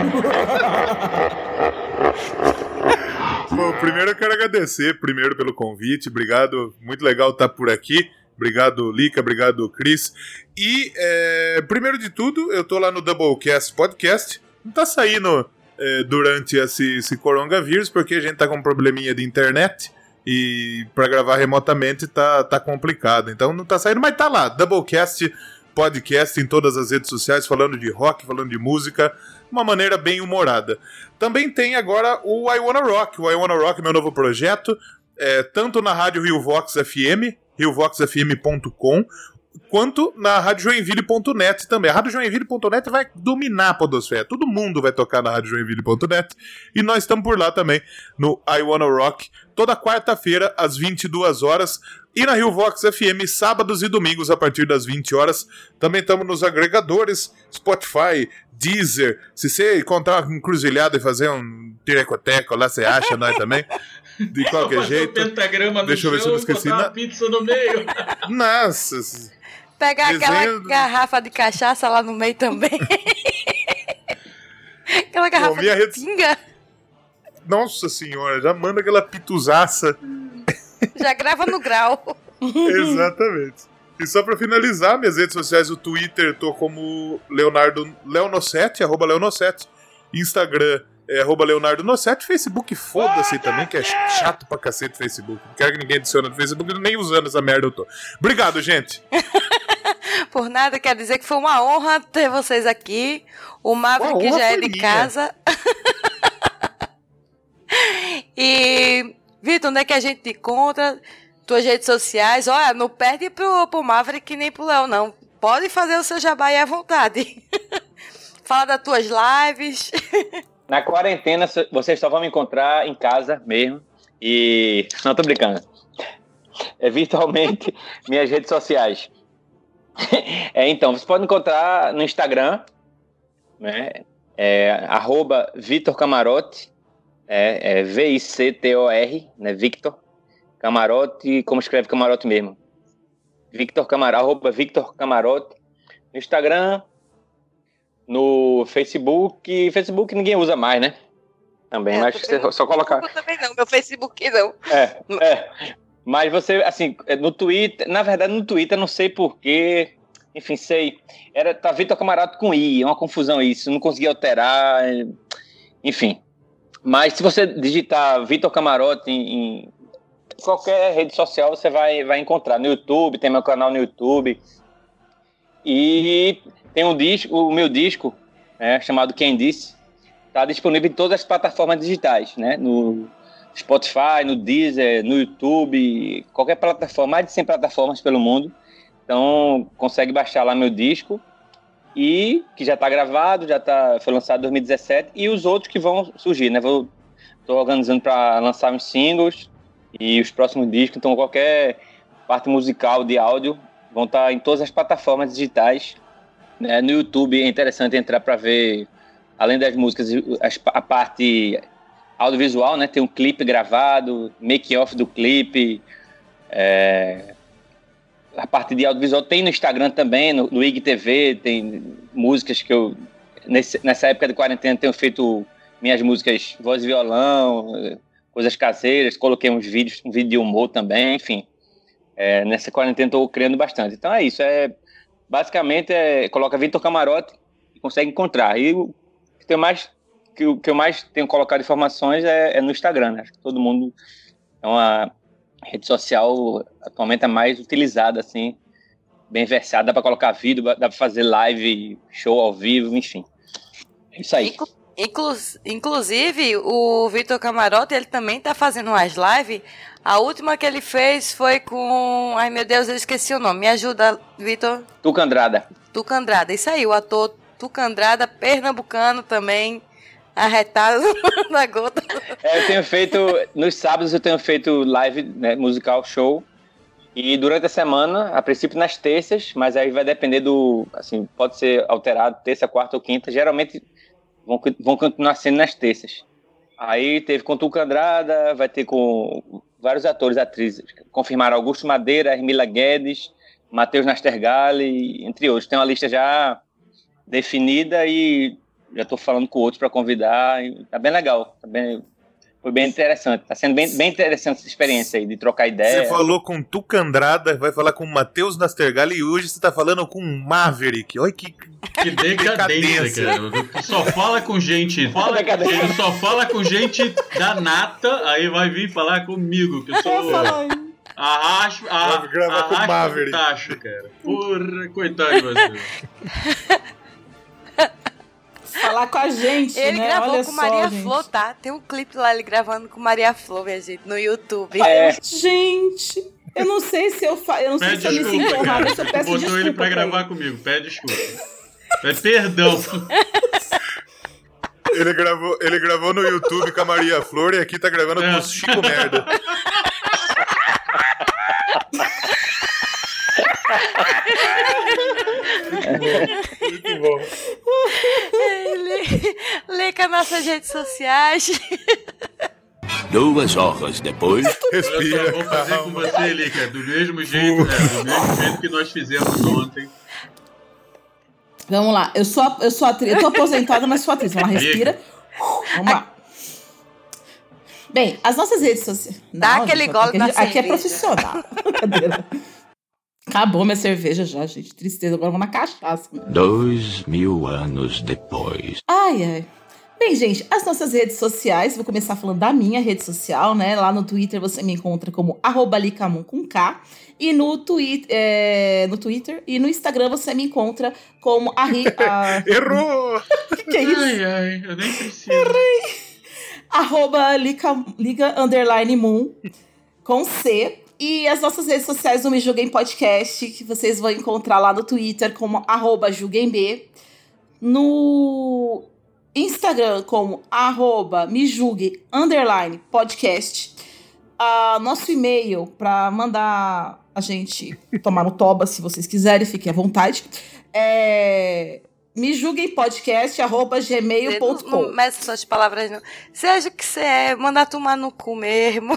Bom, primeiro eu quero agradecer, primeiro pelo convite, obrigado, muito legal estar por aqui. Obrigado, Lica, obrigado, Cris. E, é, primeiro de tudo, eu tô lá no Doublecast Podcast. Não tá saindo é, durante esse, esse coronavírus, porque a gente tá com um probleminha de internet e para gravar remotamente tá, tá complicado. Então não tá saindo, mas tá lá, Doublecast Podcast em todas as redes sociais, falando de rock, falando de música, uma maneira bem humorada. Também tem agora o I Wanna Rock. O I Wanna Rock, meu novo projeto, é, tanto na rádio Rio Vox FM, riovoxfm.com, quanto na radiojoinville.net também. A radiojoinville.net vai dominar a podosfera. Todo mundo vai tocar na radiojoinville.net e nós estamos por lá também no I Wanna Rock, toda quarta-feira às 22 horas e na Rio Vox FM sábados e domingos a partir das 20 horas. Também estamos nos agregadores Spotify, Deezer. Se você encontrar uma encruzilhada e fazer um tirecoteco lá, você acha nós também. De qualquer Fazer jeito. um pentagrama no Deixa eu ver se eu não esqueci. botar uma Na- pizza no meio. Nossa, Pegar aquela Desenho- garrafa de cachaça lá no meio também. aquela garrafa minha de rede- pinga. nossa senhora, já manda aquela pituzaça. Já grava no grau. Exatamente. E só pra finalizar, minhas redes sociais, o Twitter, tô como Leonardo Leonossete, arroba Leonossete. Instagram é arroba Leonardo Nossetti. Facebook, foda-se também, que é chato pra cacete Facebook. Não quero que ninguém adicione no Facebook, nem usando essa merda eu tô. Obrigado, gente. Por nada, quer dizer que foi uma honra ter vocês aqui. O Maverick honra já é de minha. casa. e, Vitor, onde é que a gente te encontra? Tuas redes sociais. Olha, não perde pro, pro Maverick nem pro Léo, não. Pode fazer o seu jabá aí à vontade. Fala das tuas lives. Na quarentena, vocês só vão me encontrar em casa mesmo. E. Não, tô brincando. É virtualmente minhas redes sociais. É, então, você pode encontrar no Instagram, né? É, arroba Vitor Camarote, é, é V-I-C-T-O-R, né? Victor Camarote, como escreve Camarote mesmo. Victor Camarote, arroba Victor Camarote. No Instagram, no Facebook. Facebook ninguém usa mais, né? Também, É, mas você só colocar. Eu também não, meu Facebook não. É, é. Mas você, assim, no Twitter, na verdade, no Twitter, não sei porquê. Enfim, sei. Era tá Vitor Camarato com I, é uma confusão isso, não consegui alterar. é, Enfim. Mas se você digitar Vitor Camarote em, em qualquer rede social, você vai, vai encontrar. No YouTube, tem meu canal no YouTube. E tem um disco, o meu disco, né, chamado Quem Disse, está disponível em todas as plataformas digitais, né? No Spotify, no Deezer, no YouTube, qualquer plataforma, mais de 100 plataformas pelo mundo. Então, consegue baixar lá meu disco e que já está gravado, já tá, foi lançado em 2017 e os outros que vão surgir, né? Vou tô organizando para lançar uns singles e os próximos discos, então qualquer parte musical de áudio vão estar em todas as plataformas digitais. Né? No YouTube é interessante entrar para ver, além das músicas, as- a parte audiovisual, né? Tem um clipe gravado, make-off do clipe, é, a parte de audiovisual tem no Instagram também, no, no IGTV, tem músicas que eu, nesse- nessa época de quarentena, tenho feito minhas músicas voz e violão, coisas caseiras, coloquei uns vídeos, um vídeo de humor também, enfim. É, nessa quarentena estou criando bastante. Então é isso, é basicamente é, coloca Vitor Camarote e consegue encontrar. E o que, tem mais, que, o que eu mais tenho colocado informações é, é no Instagram, né? Acho que todo mundo é uma rede social atualmente a mais utilizada, assim, bem versada, dá para colocar vídeo, dá para fazer live, show ao vivo, enfim. É isso aí. Inclu- inclusive, o Vitor Camarote, ele também tá fazendo umas lives A última que ele fez foi com. Ai meu Deus, eu esqueci o nome. Me ajuda, Vitor. Tuca Andrada. Tuca Andrada. Isso aí, o ator Tuca Andrada, pernambucano também, arretado na gota. É, eu tenho feito, nos sábados eu tenho feito live, né, musical show. E durante a semana, a princípio nas terças, mas aí vai depender do. Assim, pode ser alterado terça, quarta ou quinta. Geralmente vão, vão continuar sendo nas terças. Aí teve com Tuca Andrada, vai ter com vários atores, atrizes. Confirmaram Augusto Madeira, Hermila Guedes, Matheus Nastergalli, entre outros. Tem uma lista já definida e já estou falando com outros para convidar. Tá bem legal, tá bem, foi bem interessante. Tá sendo bem, bem interessante essa experiência aí de trocar ideia. Você falou com Tuca Andrada, vai falar com Matheus Nastergalli e hoje você tá falando com Maverick. Olha que. Que decadência, cara. Só fala com gente. Fala, ele só fala com gente da nata, aí vai vir falar comigo, que eu sou. Arrasto, a, gravar com arrasto Maverick. tacho, cara. Porra, coitado de você. Falar com a gente, Ele né? gravou Olha com só, Maria gente. Flor, tá? Tem um clipe lá ele gravando com Maria Flor, minha gente, no YouTube. Ai, Gente, eu não sei se eu fa... eu não sei Pede se eu me sinto honrada, cara. se eu peço Botou desculpa. ele pra pra gravar comigo. Pede desculpa. Pede perdão. Ele gravou, ele gravou no YouTube com a Maria Flor e aqui tá gravando com o Chico Merda. Muito bom. Ele lê com as nossas redes sociais. Duas horas depois. Olha só, vou fazer com você, Lica, do mesmo jeito, né? Do mesmo jeito que nós fizemos ontem. Vamos lá, eu sou, a- eu sou atriz, eu tô aposentada, mas sou atriz. Vamos lá, respira. Vamos lá. Bem, as nossas redes sociais. Dá Não, aquele gente, gole na aqui é cerveja. profissional. Acabou minha cerveja já, gente. Tristeza, agora vou na cachaça. Dois mil anos depois. Ai, ai. Bem, gente, as nossas redes sociais, vou começar falando da minha rede social, né? Lá no Twitter você me encontra como arroba Licamun com K. E no, twi é, no Twitter e no Instagram você me encontra como Arri. a- Errou! que, que é isso? Ai, ai, eu nem preciso. arroba Lica, Liga Underline Moon com C. E as nossas redes sociais do Me Julguem Podcast, que vocês vão encontrar lá no Twitter como arroba julguemb. No Instagram como arroba me julgue underline podcast. Ah, nosso e-mail para mandar a gente tomar no toba, se vocês quiserem, fiquem à vontade. É me julguem podcast arroba Não, gmail.com. não meça suas palavras, não. Seja o que você é, mandar tomar no cu mesmo.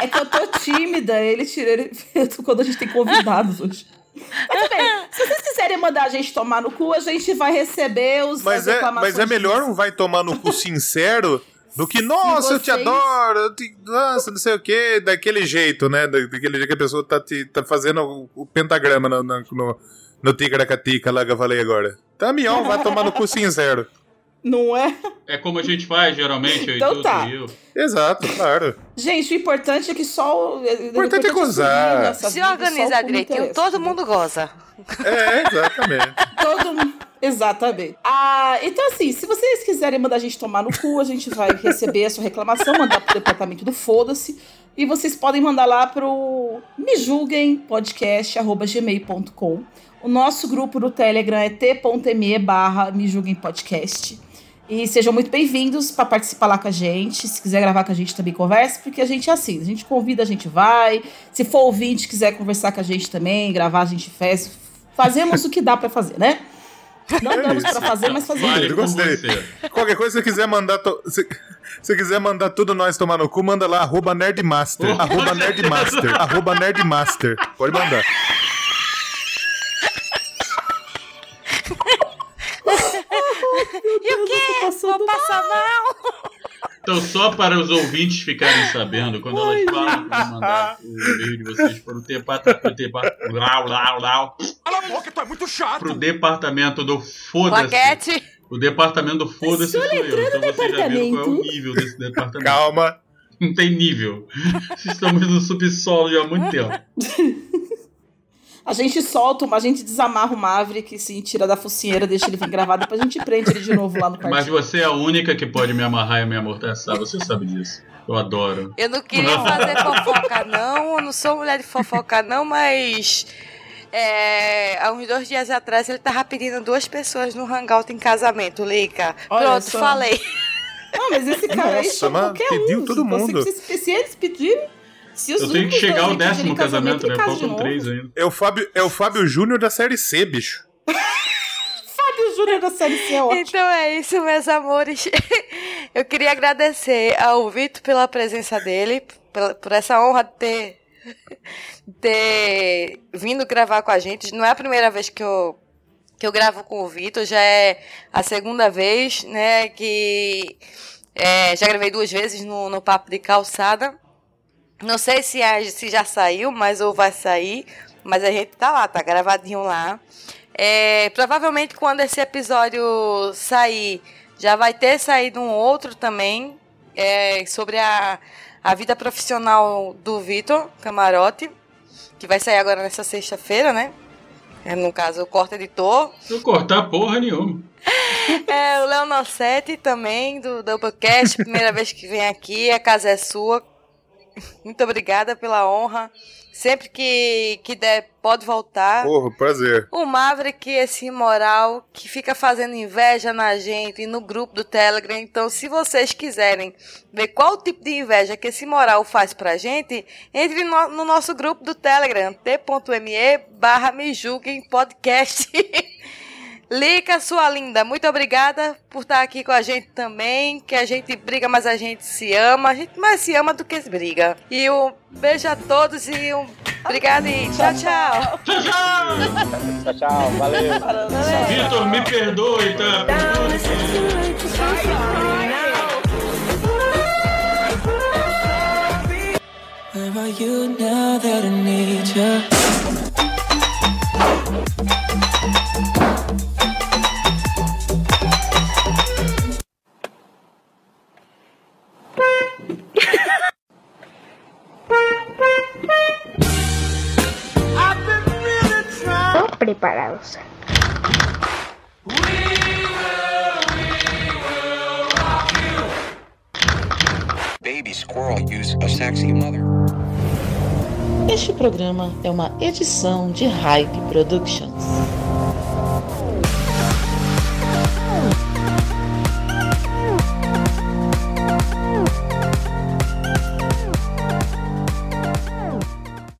É que eu tô tímida, ele tirou ele, quando a gente tem convidados hoje. Mas bem, se vocês quiserem mandar a gente tomar no cu, a gente vai receber os Mas as é, mas é melhor um vai tomar no cu sincero do que, nossa, eu te vocês- adoro, eu te- nossa, não sei o que, daquele jeito, né? Da- Daquele jeito que a pessoa tá, te, tá fazendo o, o pentagrama no, no, no, no Ticaracatica lá que eu falei agora. Tá melhor, vai tomar no cu sincero. Não é? É como a gente faz, geralmente, eu Então e tu, tá. e eu. Exato, claro. Gente, o importante é que só. O importante é gozar. Se organizar direitinho, todo mundo goza. É, exatamente. Todo mundo. Exatamente. Ah, então, assim, se vocês quiserem mandar a gente tomar no cu, a gente vai receber a sua reclamação, mandar pro departamento do Foda-se. E vocês podem mandar lá pro me julguem podcast.gmail.com. O nosso grupo no Telegram é t.me barra me julguem podcast. E sejam muito bem-vindos para participar lá com a gente. Se quiser gravar com a gente também converse, porque a gente é assim, a gente convida, a gente vai. Se for ouvinte, quiser conversar com a gente também, gravar, a gente faz. Fazemos o que dá para fazer, né? Não É damos para fazer, mas fazemos. Eu gostei. Qualquer coisa, se quiser mandar. to- Se, se quiser mandar tudo nós tomar no cu, manda lá, arroba Nerdmaster. arroba Nerdmaster. arroba Nerdmaster. Pode mandar. E o quê? Vou passar mal. Então, só para os ouvintes ficarem sabendo, quando elas falam vão mandar o e-mail de vocês para o departamento. Pro, depa- lau, lau, lau, Cala a boca, tu é muito chato. pro departamento do Foda-se. O departamento do Foda-se sou eu. Então vocês já viram qual é o nível desse departamento. Calma. Não tem nível. Estamos no subsolo já há muito tempo. A gente solta, uma- a gente desamarra o Maverick, se tira da focinheira, deixa ele vir gravar, depois a gente prende ele de novo lá no Mas quartinho. você é a única que pode me amarrar e me amordaçar. Você sabe disso. Eu adoro. Eu não queria fazer fofoca, não. Eu não sou mulher de fofoca, não, mas. é, há uns dois dias atrás ele tava pedindo duas pessoas no hangout em casamento, Lica. Olha Pronto, só. falei. Não, mas esse cara aí Nossa, mas qualquer pediu um. todo se mundo. Se, se eles pedirem, se Eu tenho que chegar ao décimo casamento, né? Faltam três ainda. É o Fábio, é o Fábio Júnior da série C, bicho. Fábio Júnior da série C é ótimo. Então é isso, meus amores. Eu queria agradecer ao Vitor pela presença dele, pela- por essa honra de ter, ter vindo gravar com a gente. Não é a primeira vez que eu, que eu gravo com o Vitor, já é a segunda vez, né? Que é, já gravei duas vezes no, no Papo de Calçada. Não sei se, a- se já saiu, mas ou vai sair. Mas a gente tá lá, tá gravadinho lá. É, provavelmente quando esse episódio sair, já vai ter saído um outro também é, sobre a, a vida profissional do Vitor Camarote, que vai sair agora nessa sexta-feira, né? É, no caso, o corte editor. Não cortar porra nenhuma. É, o Leonossete também, do Doublecast, primeira vez que vem aqui, a casa é sua. Muito obrigada pela honra. Sempre que, que der, pode voltar. Porra, prazer. O Maverick, esse imoral que fica fazendo inveja na gente e no grupo do Telegram. Então, se vocês quiserem ver qual tipo de inveja que esse imoral faz pra gente, entre no, no nosso grupo do Telegram, t.me barra me julguem podcast. Lica, sua linda, muito obrigada por estar aqui com a gente também. Que a gente briga, mas a gente se ama. A gente mais se ama do que briga. E um beijo a todos e um obrigado e tchau, tchau. Tchau, tchau! Tchau, tchau. Valeu. Vitor, me perdoe, tá? Where are you now that I need you? Preparados. Baby squirrel use a sexy mother. Este programa é uma edição de Hype Productions.